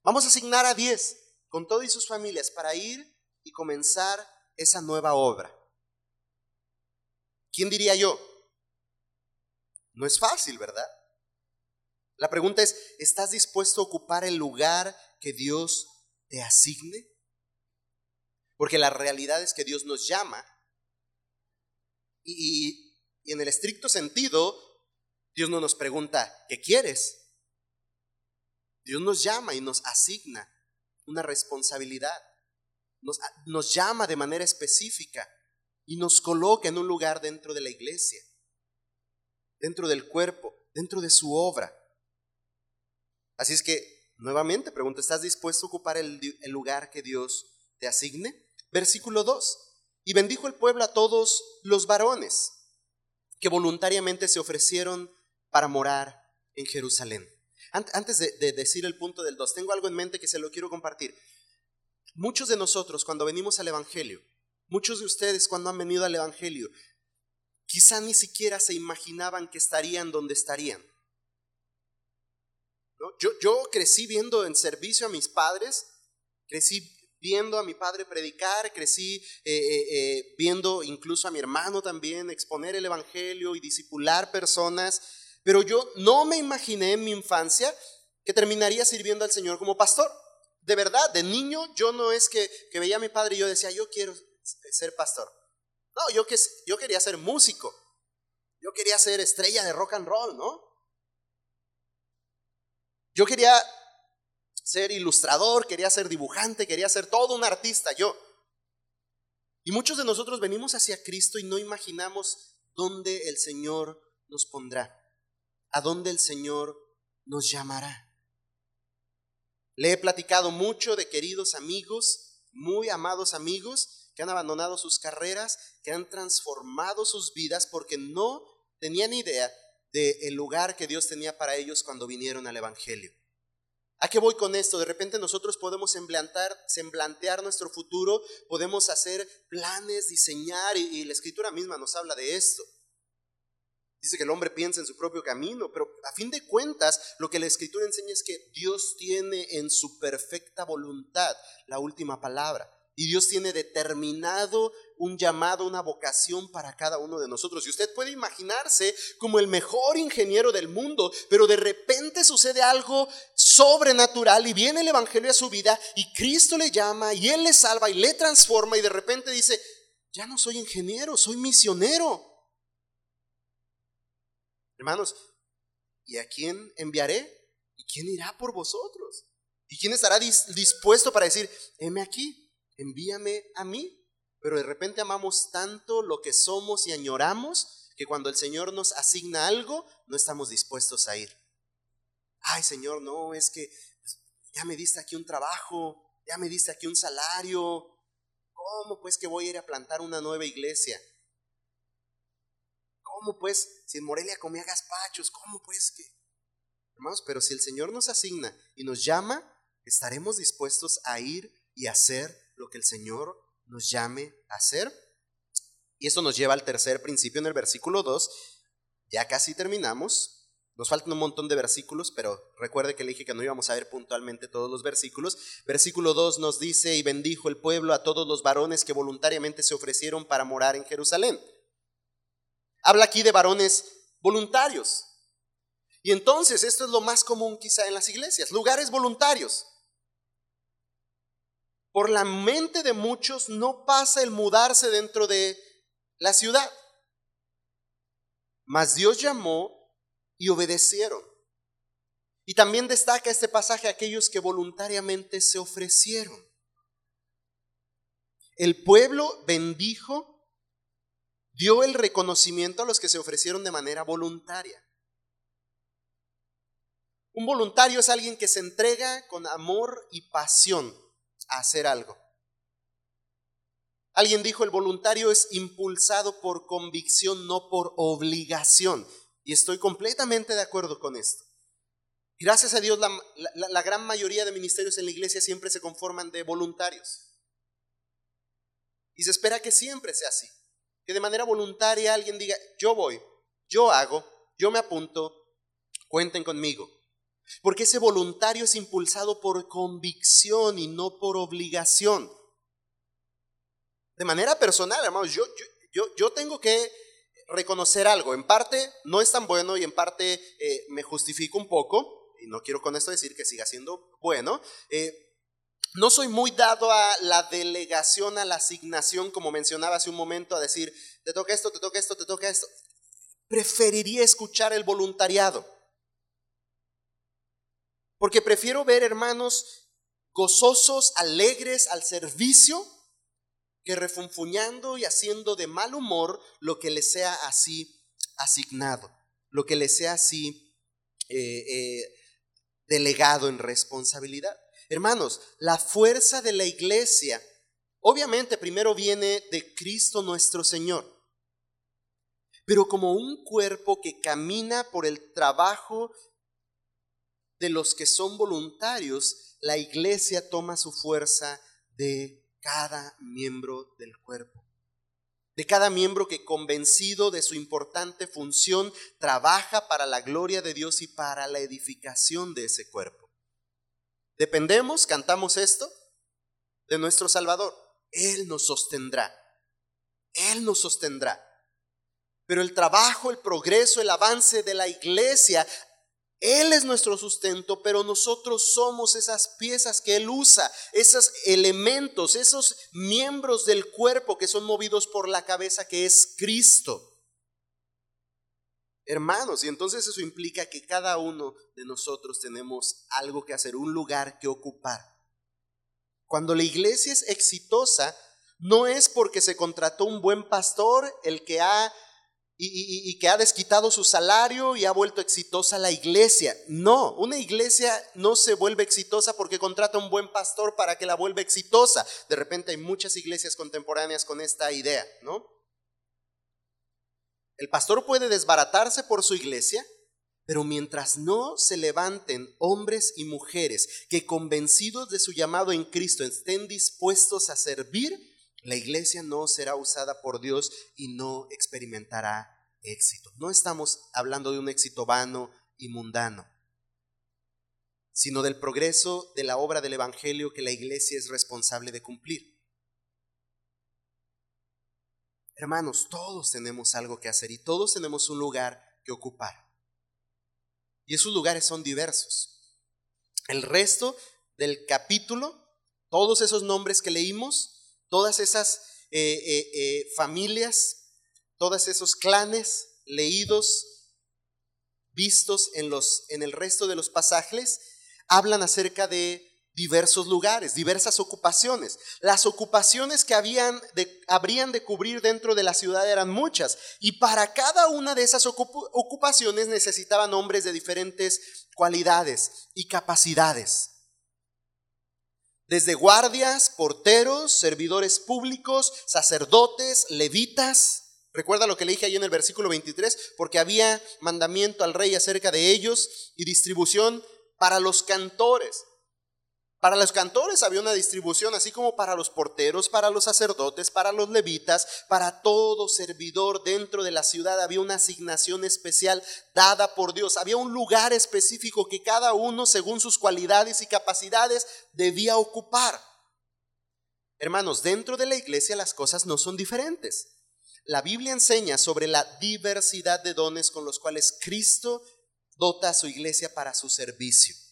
Vamos a asignar a 10 con todo y sus familias para ir y comenzar esa nueva obra. ¿Quién diría yo? No es fácil, ¿verdad? La pregunta es, ¿estás dispuesto a ocupar el lugar que Dios te asigne? Porque la realidad es que Dios nos llama y, y en el estricto sentido Dios no nos pregunta, ¿qué quieres? Dios nos llama y nos asigna una responsabilidad. Nos, nos, llama de manera específica y nos coloca en un lugar dentro de la iglesia, dentro del cuerpo, dentro de su obra. Así es que, nuevamente pregunto, ¿estás dispuesto a ocupar el, el lugar que Dios te asigne? Versículo 2. Y bendijo el pueblo a todos los varones que voluntariamente se ofrecieron para morar en Jerusalén. Antes de, decir el punto del 2, tengo algo en mente que se lo quiero compartir. Muchos de nosotros cuando venimos al Evangelio, muchos de ustedes cuando han venido al Evangelio, quizá ni siquiera se imaginaban que estarían donde estarían. Yo, yo crecí viendo en servicio a mis padres, crecí viendo a mi padre predicar, crecí eh, eh, eh, viendo incluso a mi hermano también exponer el Evangelio y disipular personas. Pero yo no me imaginé en mi infancia que terminaría sirviendo al Señor como pastor. De verdad, de niño yo no es que, veía a mi padre y yo decía, yo quiero ser pastor. No, yo, yo quería ser músico. Yo quería ser estrella de rock and roll, ¿no? Yo quería ser ilustrador, quería ser dibujante, quería ser todo un artista, yo. Y muchos de nosotros venimos hacia Cristo y no imaginamos dónde el Señor nos pondrá a dónde el Señor nos llamará. Le he platicado mucho de queridos amigos, muy amados amigos, que han abandonado sus carreras, que han transformado sus vidas porque no tenían idea del lugar que Dios tenía para ellos cuando vinieron al Evangelio. ¿A qué voy con esto? De repente nosotros podemos semblantear nuestro futuro, podemos hacer planes, diseñar, y, la escritura misma nos habla de esto. Dice que el hombre piensa en su propio camino, pero a fin de cuentas lo que la escritura enseña es que Dios tiene en su perfecta voluntad la última palabra. Y Dios tiene determinado un llamado, una vocación para cada uno de nosotros. Y usted puede imaginarse como el mejor ingeniero del mundo, pero de repente sucede algo sobrenatural y viene el Evangelio a su vida y Cristo le llama y Él le salva y le transforma y de repente dice, ya no soy ingeniero, soy misionero. Hermanos, ¿y a quién enviaré? ¿Y quién irá por vosotros? ¿Y quién estará dispuesto para decir, heme aquí? envíame a mí. Pero de repente amamos tanto lo que somos y añoramos que cuando el Señor nos asigna algo, no estamos dispuestos a ir. Ay Señor, no, es que pues, ya me diste aquí un trabajo, ya me diste aquí un salario. ¿Cómo pues que voy a ir a plantar una nueva iglesia? ¿Cómo pues si en Morelia comía gazpachos? ¿Cómo pues que? Hermanos, pero si el Señor nos asigna y nos llama, estaremos dispuestos a ir y hacer lo que el Señor nos llame a hacer. Y esto nos lleva al tercer principio en el versículo 2. Ya casi terminamos. Nos faltan un montón de versículos, pero recuerde que le dije que no íbamos a ver puntualmente todos los versículos. Versículo 2 nos dice, y bendijo el pueblo a todos los varones que voluntariamente se ofrecieron para morar en Jerusalén. Habla aquí de varones voluntarios. Y entonces esto es lo más común quizá en las iglesias, lugares voluntarios. Por la mente de muchos no pasa el mudarse dentro de la ciudad. Mas Dios llamó y obedecieron. Y también destaca este pasaje aquellos que voluntariamente se ofrecieron. El pueblo bendijo, dio el reconocimiento a los que se ofrecieron de manera voluntaria. Un voluntario es alguien que se entrega con amor y pasión hacer algo. Alguien dijo, el voluntario es impulsado por convicción, no por obligación. Y estoy completamente de acuerdo con esto. Gracias a Dios, la, la, gran mayoría de ministerios en la iglesia siempre se conforman de voluntarios. Y se espera que siempre sea así. Que de manera voluntaria alguien diga, yo voy, yo hago, yo me apunto, cuenten conmigo. Porque ese voluntario es impulsado por convicción y no por obligación. De manera personal, hermanos, yo, yo, yo, tengo que reconocer algo. En parte no es tan bueno y en parte eh, me justifico un poco. Y no quiero con esto decir que siga siendo bueno. Eh, no soy muy dado a la delegación, a la asignación, como mencionaba hace un momento, a decir, te toca esto, te toca esto, te toca esto. Preferiría escuchar el voluntariado. Porque prefiero ver hermanos gozosos, alegres al servicio, que refunfuñando y haciendo de mal humor lo que les sea así asignado, lo que les sea así eh, eh, delegado en responsabilidad. Hermanos, la fuerza de la iglesia obviamente primero viene de Cristo nuestro Señor, pero como un cuerpo que camina por el trabajo de los que son voluntarios, la iglesia toma su fuerza de cada miembro del cuerpo. De cada miembro que convencido de su importante función trabaja para la gloria de Dios y para la edificación de ese cuerpo. Dependemos, cantamos esto, de nuestro Salvador. Él nos sostendrá. Él nos sostendrá. Pero el trabajo, el progreso, el avance de la iglesia él es nuestro sustento, pero nosotros somos esas piezas que Él usa, esos elementos, esos miembros del cuerpo que son movidos por la cabeza que es Cristo. Hermanos, y entonces eso implica que cada uno de nosotros tenemos algo que hacer, un lugar que ocupar. Cuando la iglesia es exitosa, no es porque se contrató un buen pastor, el que ha y, que ha desquitado su salario y ha vuelto exitosa la iglesia. No, una iglesia no se vuelve exitosa porque contrata un buen pastor para que la vuelva exitosa. De repente hay muchas iglesias contemporáneas con esta idea, ¿no? El pastor puede desbaratarse por su iglesia, pero mientras no se levanten hombres y mujeres que convencidos de su llamado en Cristo estén dispuestos a servir, la iglesia no será usada por Dios y no experimentará éxito. No estamos hablando de un éxito vano y mundano, sino del progreso de la obra del Evangelio que la iglesia es responsable de cumplir. Hermanos, todos tenemos algo que hacer y todos tenemos un lugar que ocupar. Y esos lugares son diversos. El resto del capítulo, todos esos nombres que leímos, todas esas eh, eh, eh, familias, todos esos clanes leídos, vistos en, los, en el resto de los pasajes, hablan acerca de diversos lugares, diversas ocupaciones. Las ocupaciones que habían de, habrían de cubrir dentro de la ciudad eran muchas y para cada una de esas ocupaciones necesitaban hombres de diferentes cualidades y capacidades desde guardias, porteros, servidores públicos, sacerdotes, levitas. Recuerda lo que le dije ahí en el versículo 23, porque había mandamiento al rey acerca de ellos y distribución para los cantores. Para los cantores había una distribución, así como para los porteros, para los sacerdotes, para los levitas, para todo servidor dentro de la ciudad había una asignación especial dada por Dios. Había un lugar específico que cada uno, según sus cualidades y capacidades, debía ocupar. Hermanos, dentro de la iglesia las cosas no son diferentes. La Biblia enseña sobre la diversidad de dones con los cuales Cristo dota a su iglesia para su servicio.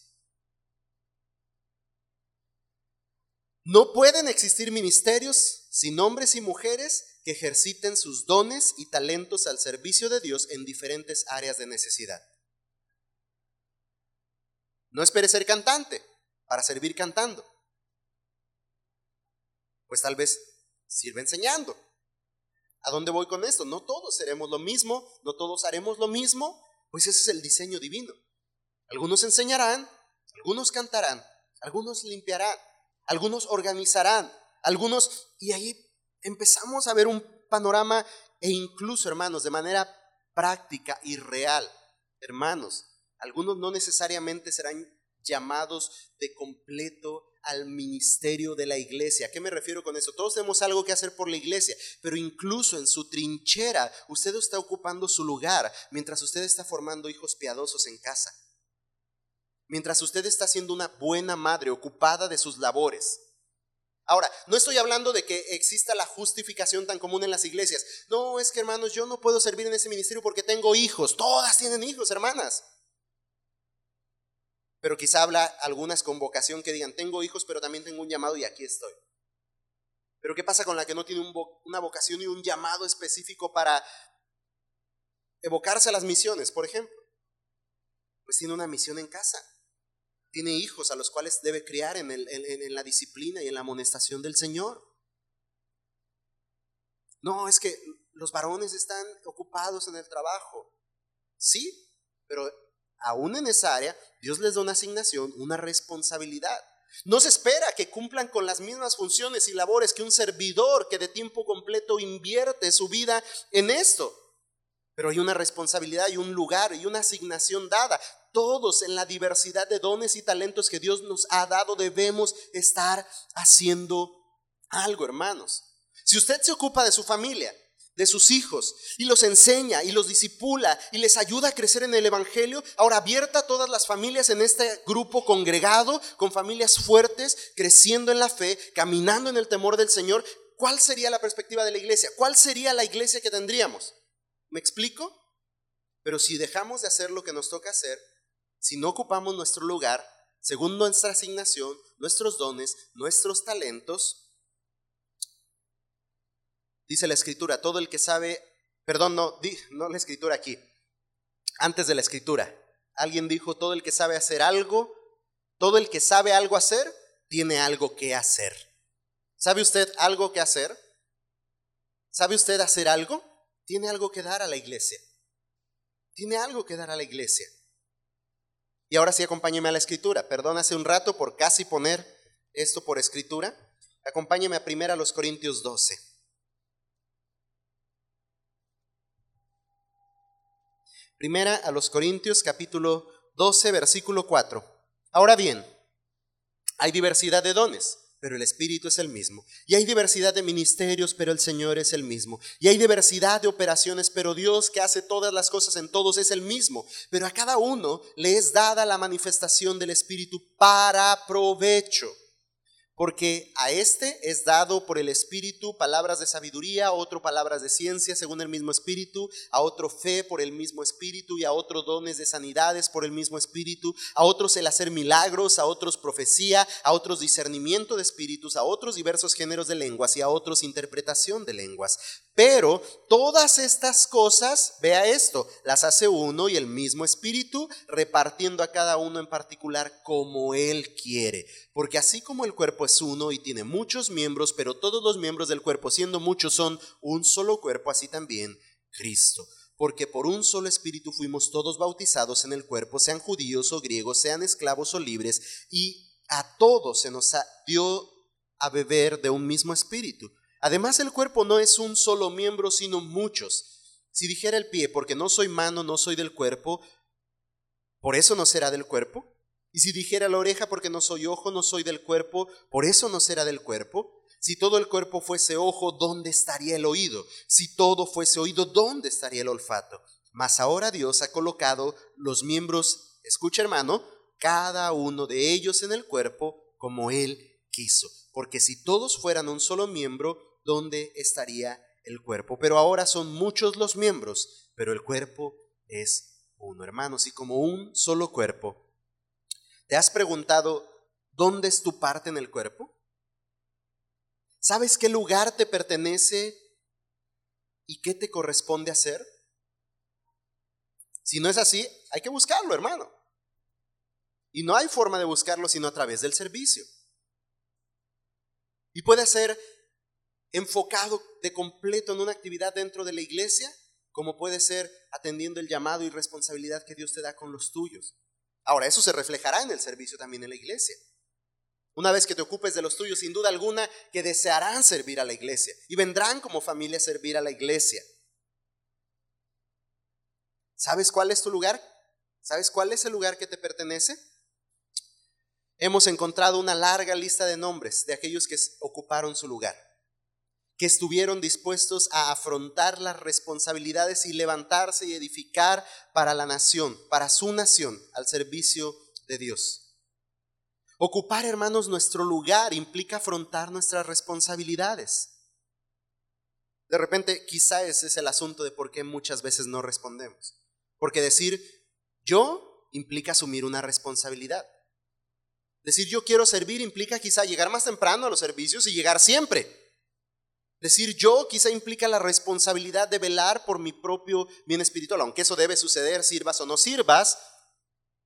No pueden existir ministerios sin hombres y mujeres que ejerciten sus dones y talentos al servicio de Dios en diferentes áreas de necesidad. No espere ser cantante para servir cantando. Pues tal vez sirve enseñando. ¿A dónde voy con esto? No todos seremos lo mismo, no todos haremos lo mismo, pues ese es el diseño divino. Algunos enseñarán, algunos cantarán, algunos limpiarán, algunos organizarán, algunos, y ahí empezamos a ver un panorama e incluso, hermanos, de manera práctica y real, hermanos, algunos no necesariamente serán llamados de completo al ministerio de la iglesia. ¿A qué me refiero con eso? Todos tenemos algo que hacer por la iglesia, pero incluso en su trinchera, usted está ocupando su lugar mientras usted está formando hijos piadosos en casa mientras usted está siendo una buena madre ocupada de sus labores. Ahora, no estoy hablando de que exista la justificación tan común en las iglesias. No, es que hermanos, yo no puedo servir en ese ministerio porque tengo hijos. Todas tienen hijos, hermanas. Pero quizá habla algunas con vocación que digan, tengo hijos, pero también tengo un llamado y aquí estoy. Pero ¿qué pasa con la que no tiene una vocación y un llamado específico para evocarse a las misiones, por ejemplo? Pues tiene una misión en casa tiene hijos a los cuales debe criar en, la disciplina y en la amonestación del Señor. No, es que los varones están ocupados en el trabajo. Sí, pero aún en esa área, Dios les da una asignación, una responsabilidad. No se espera que cumplan con las mismas funciones y labores que un servidor que de tiempo completo invierte su vida en esto. Pero hay una responsabilidad y un lugar y una asignación dada. Todos en la diversidad de dones y talentos que Dios nos ha dado debemos estar haciendo algo, hermanos. Si usted se ocupa de su familia, de sus hijos y los enseña y los disipula y les ayuda a crecer en el Evangelio, ahora abierta a todas las familias en este grupo congregado, con familias fuertes, creciendo en la fe, caminando en el temor del Señor, ¿cuál sería la perspectiva de la iglesia? ¿Cuál sería la iglesia que tendríamos? ¿Me explico? Pero si dejamos de hacer lo que nos toca hacer, si no ocupamos nuestro lugar, según nuestra asignación, nuestros dones, nuestros talentos, dice la escritura, todo el que sabe, perdón, no, no la escritura aquí, antes de la escritura, alguien dijo, todo el que sabe hacer algo, todo el que sabe algo hacer, tiene algo que hacer. ¿Sabe usted algo que hacer? ¿Sabe usted hacer algo? tiene algo que dar a la iglesia. Tiene algo que dar a la iglesia. Y ahora sí, acompáñeme a la escritura. Perdón, hace un rato por casi poner esto por escritura. Acompáñeme a primera a los Corintios 12. Primera a los Corintios capítulo 12, versículo 4. Ahora bien, hay diversidad de dones pero el Espíritu es el mismo. Y hay diversidad de ministerios, pero el Señor es el mismo. Y hay diversidad de operaciones, pero Dios que hace todas las cosas en todos es el mismo. Pero a cada uno le es dada la manifestación del Espíritu para provecho porque a este es dado por el Espíritu palabras de sabiduría, a otro palabras de ciencia según el mismo Espíritu, a otro fe por el mismo Espíritu y a otro dones de sanidades por el mismo Espíritu, a otros el hacer milagros, a otros profecía, a otros discernimiento de espíritus, a otros diversos géneros de lenguas y a otros interpretación de lenguas. Pero todas estas cosas, vea esto, las hace uno y el mismo Espíritu, repartiendo a cada uno en particular como Él quiere. Porque así como el cuerpo es uno y tiene muchos miembros, pero todos los miembros del cuerpo, siendo muchos, son un solo cuerpo, así también Cristo. Porque por un solo Espíritu fuimos todos bautizados en el cuerpo, sean judíos o griegos, sean esclavos o libres, y a todos se nos dio a beber de un mismo Espíritu. Además, el cuerpo no es un solo miembro, sino muchos. Si dijera el pie, porque no soy mano, no soy del cuerpo, ¿por eso no será del cuerpo? Y si dijera la oreja, porque no soy ojo, no soy del cuerpo, ¿por eso no será del cuerpo? Si todo el cuerpo fuese ojo, ¿dónde estaría el oído? Si todo fuese oído, ¿dónde estaría el olfato? Mas ahora Dios ha colocado los miembros, escucha hermano, cada uno de ellos en el cuerpo como Él quiso. Porque si todos fueran un solo miembro, dónde estaría el cuerpo. Pero ahora son muchos los miembros, pero el cuerpo es uno, hermanos, y como un solo cuerpo. ¿Te has preguntado dónde es tu parte en el cuerpo? ¿Sabes qué lugar te pertenece y qué te corresponde hacer? Si no es así, hay que buscarlo, hermano. Y no hay forma de buscarlo sino a través del servicio. Y puede ser enfocado de completo en una actividad dentro de la iglesia, como puede ser atendiendo el llamado y responsabilidad que Dios te da con los tuyos. Ahora, eso se reflejará en el servicio también en la iglesia. Una vez que te ocupes de los tuyos, sin duda alguna, que desearán servir a la iglesia y vendrán como familia a servir a la iglesia. ¿Sabes cuál es tu lugar? ¿Sabes cuál es el lugar que te pertenece? Hemos encontrado una larga lista de nombres de aquellos que ocuparon su lugar que estuvieron dispuestos a afrontar las responsabilidades y levantarse y edificar para la nación, para su nación, al servicio de Dios. Ocupar, hermanos, nuestro lugar implica afrontar nuestras responsabilidades. De repente, quizá ese es el asunto de por qué muchas veces no respondemos. Porque decir yo implica asumir una responsabilidad. Decir yo quiero servir implica quizá llegar más temprano a los servicios y llegar siempre. Decir yo quizá implica la responsabilidad de velar por mi propio bien espiritual, aunque eso debe suceder, sirvas o no sirvas,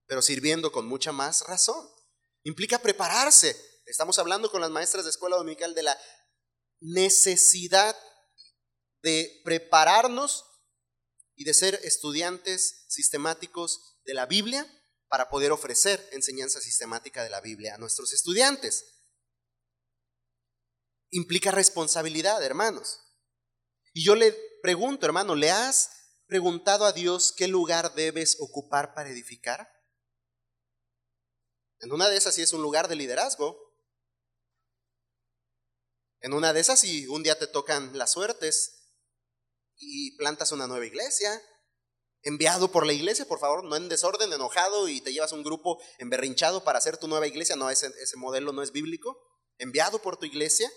pero sirviendo con mucha más razón. Implica prepararse. Estamos hablando con las maestras de escuela dominical de la necesidad de prepararnos y de ser estudiantes sistemáticos de la Biblia para poder ofrecer enseñanza sistemática de la Biblia a nuestros estudiantes implica responsabilidad, hermanos. Y yo le pregunto, hermano, ¿le has preguntado a Dios qué lugar debes ocupar para edificar? En una de esas sí es un lugar de liderazgo. En una de esas sí un día te tocan las suertes y plantas una nueva iglesia. Enviado por la iglesia, por favor, no en desorden, enojado y te llevas un grupo emberrinchado para hacer tu nueva iglesia. No, ese, ese modelo no es bíblico. Enviado por tu iglesia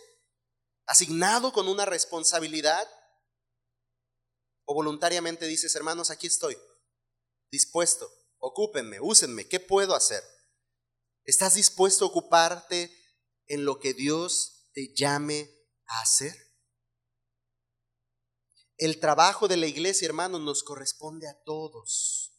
asignado con una responsabilidad, o voluntariamente dices, hermanos, aquí estoy, dispuesto, ocúpenme, úsenme, ¿qué puedo hacer? ¿Estás dispuesto a ocuparte en lo que Dios te llame a hacer? El trabajo de la iglesia, hermanos, nos corresponde a todos.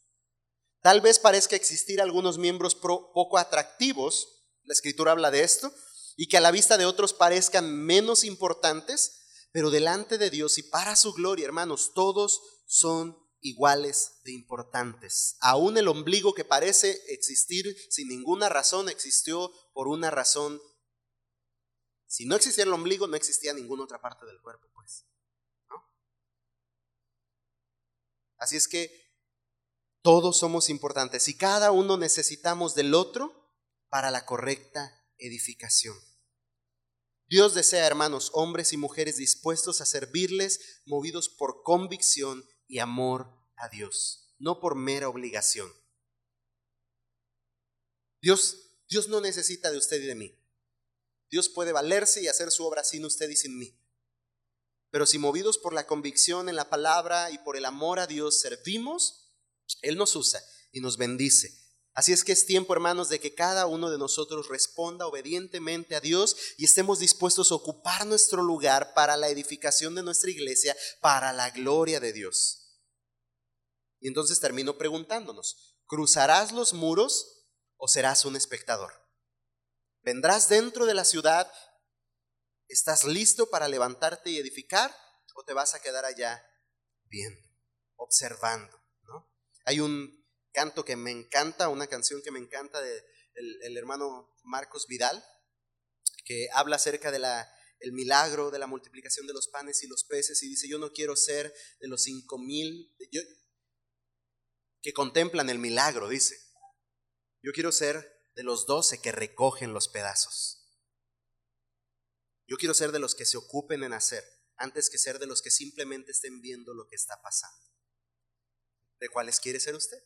Tal vez parezca existir algunos miembros poco atractivos, la escritura habla de esto, y que a la vista de otros parezcan menos importantes, pero delante de Dios y para su gloria, hermanos, todos son iguales de importantes. Aún el ombligo que parece existir sin ninguna razón existió por una razón. Si no existía el ombligo, no existía ninguna otra parte del cuerpo, pues. Así es que todos somos importantes y cada uno necesitamos del otro para la correcta edificación. Dios desea, hermanos, hombres y mujeres dispuestos a servirles, movidos por convicción y amor a Dios, no por mera obligación. Dios, Dios no necesita de usted y de mí. Dios puede valerse y hacer su obra sin usted y sin mí. Pero si movidos por la convicción en la palabra y por el amor a Dios servimos, Él nos usa y nos bendice. Así es que es tiempo, hermanos, de que cada uno de nosotros responda obedientemente a Dios y estemos dispuestos a ocupar nuestro lugar para la edificación de nuestra iglesia, para la gloria de Dios. Y entonces termino preguntándonos, ¿cruzarás los muros o serás un espectador? ¿Vendrás dentro de la ciudad? ¿Estás listo para levantarte y edificar? ¿O te vas a quedar allá viendo, observando? ¿no? Hay un canto que me encanta, una canción que me encanta del de el hermano Marcos Vidal, que habla acerca de la el milagro de la multiplicación de los panes y los peces y dice, yo no quiero ser de los cinco mil, que contemplan el milagro, dice. Yo quiero ser de los doce que recogen los pedazos. Yo quiero ser de los que se ocupen en hacer, antes que ser de los que simplemente estén viendo lo que está pasando. ¿De cuáles quiere ser usted?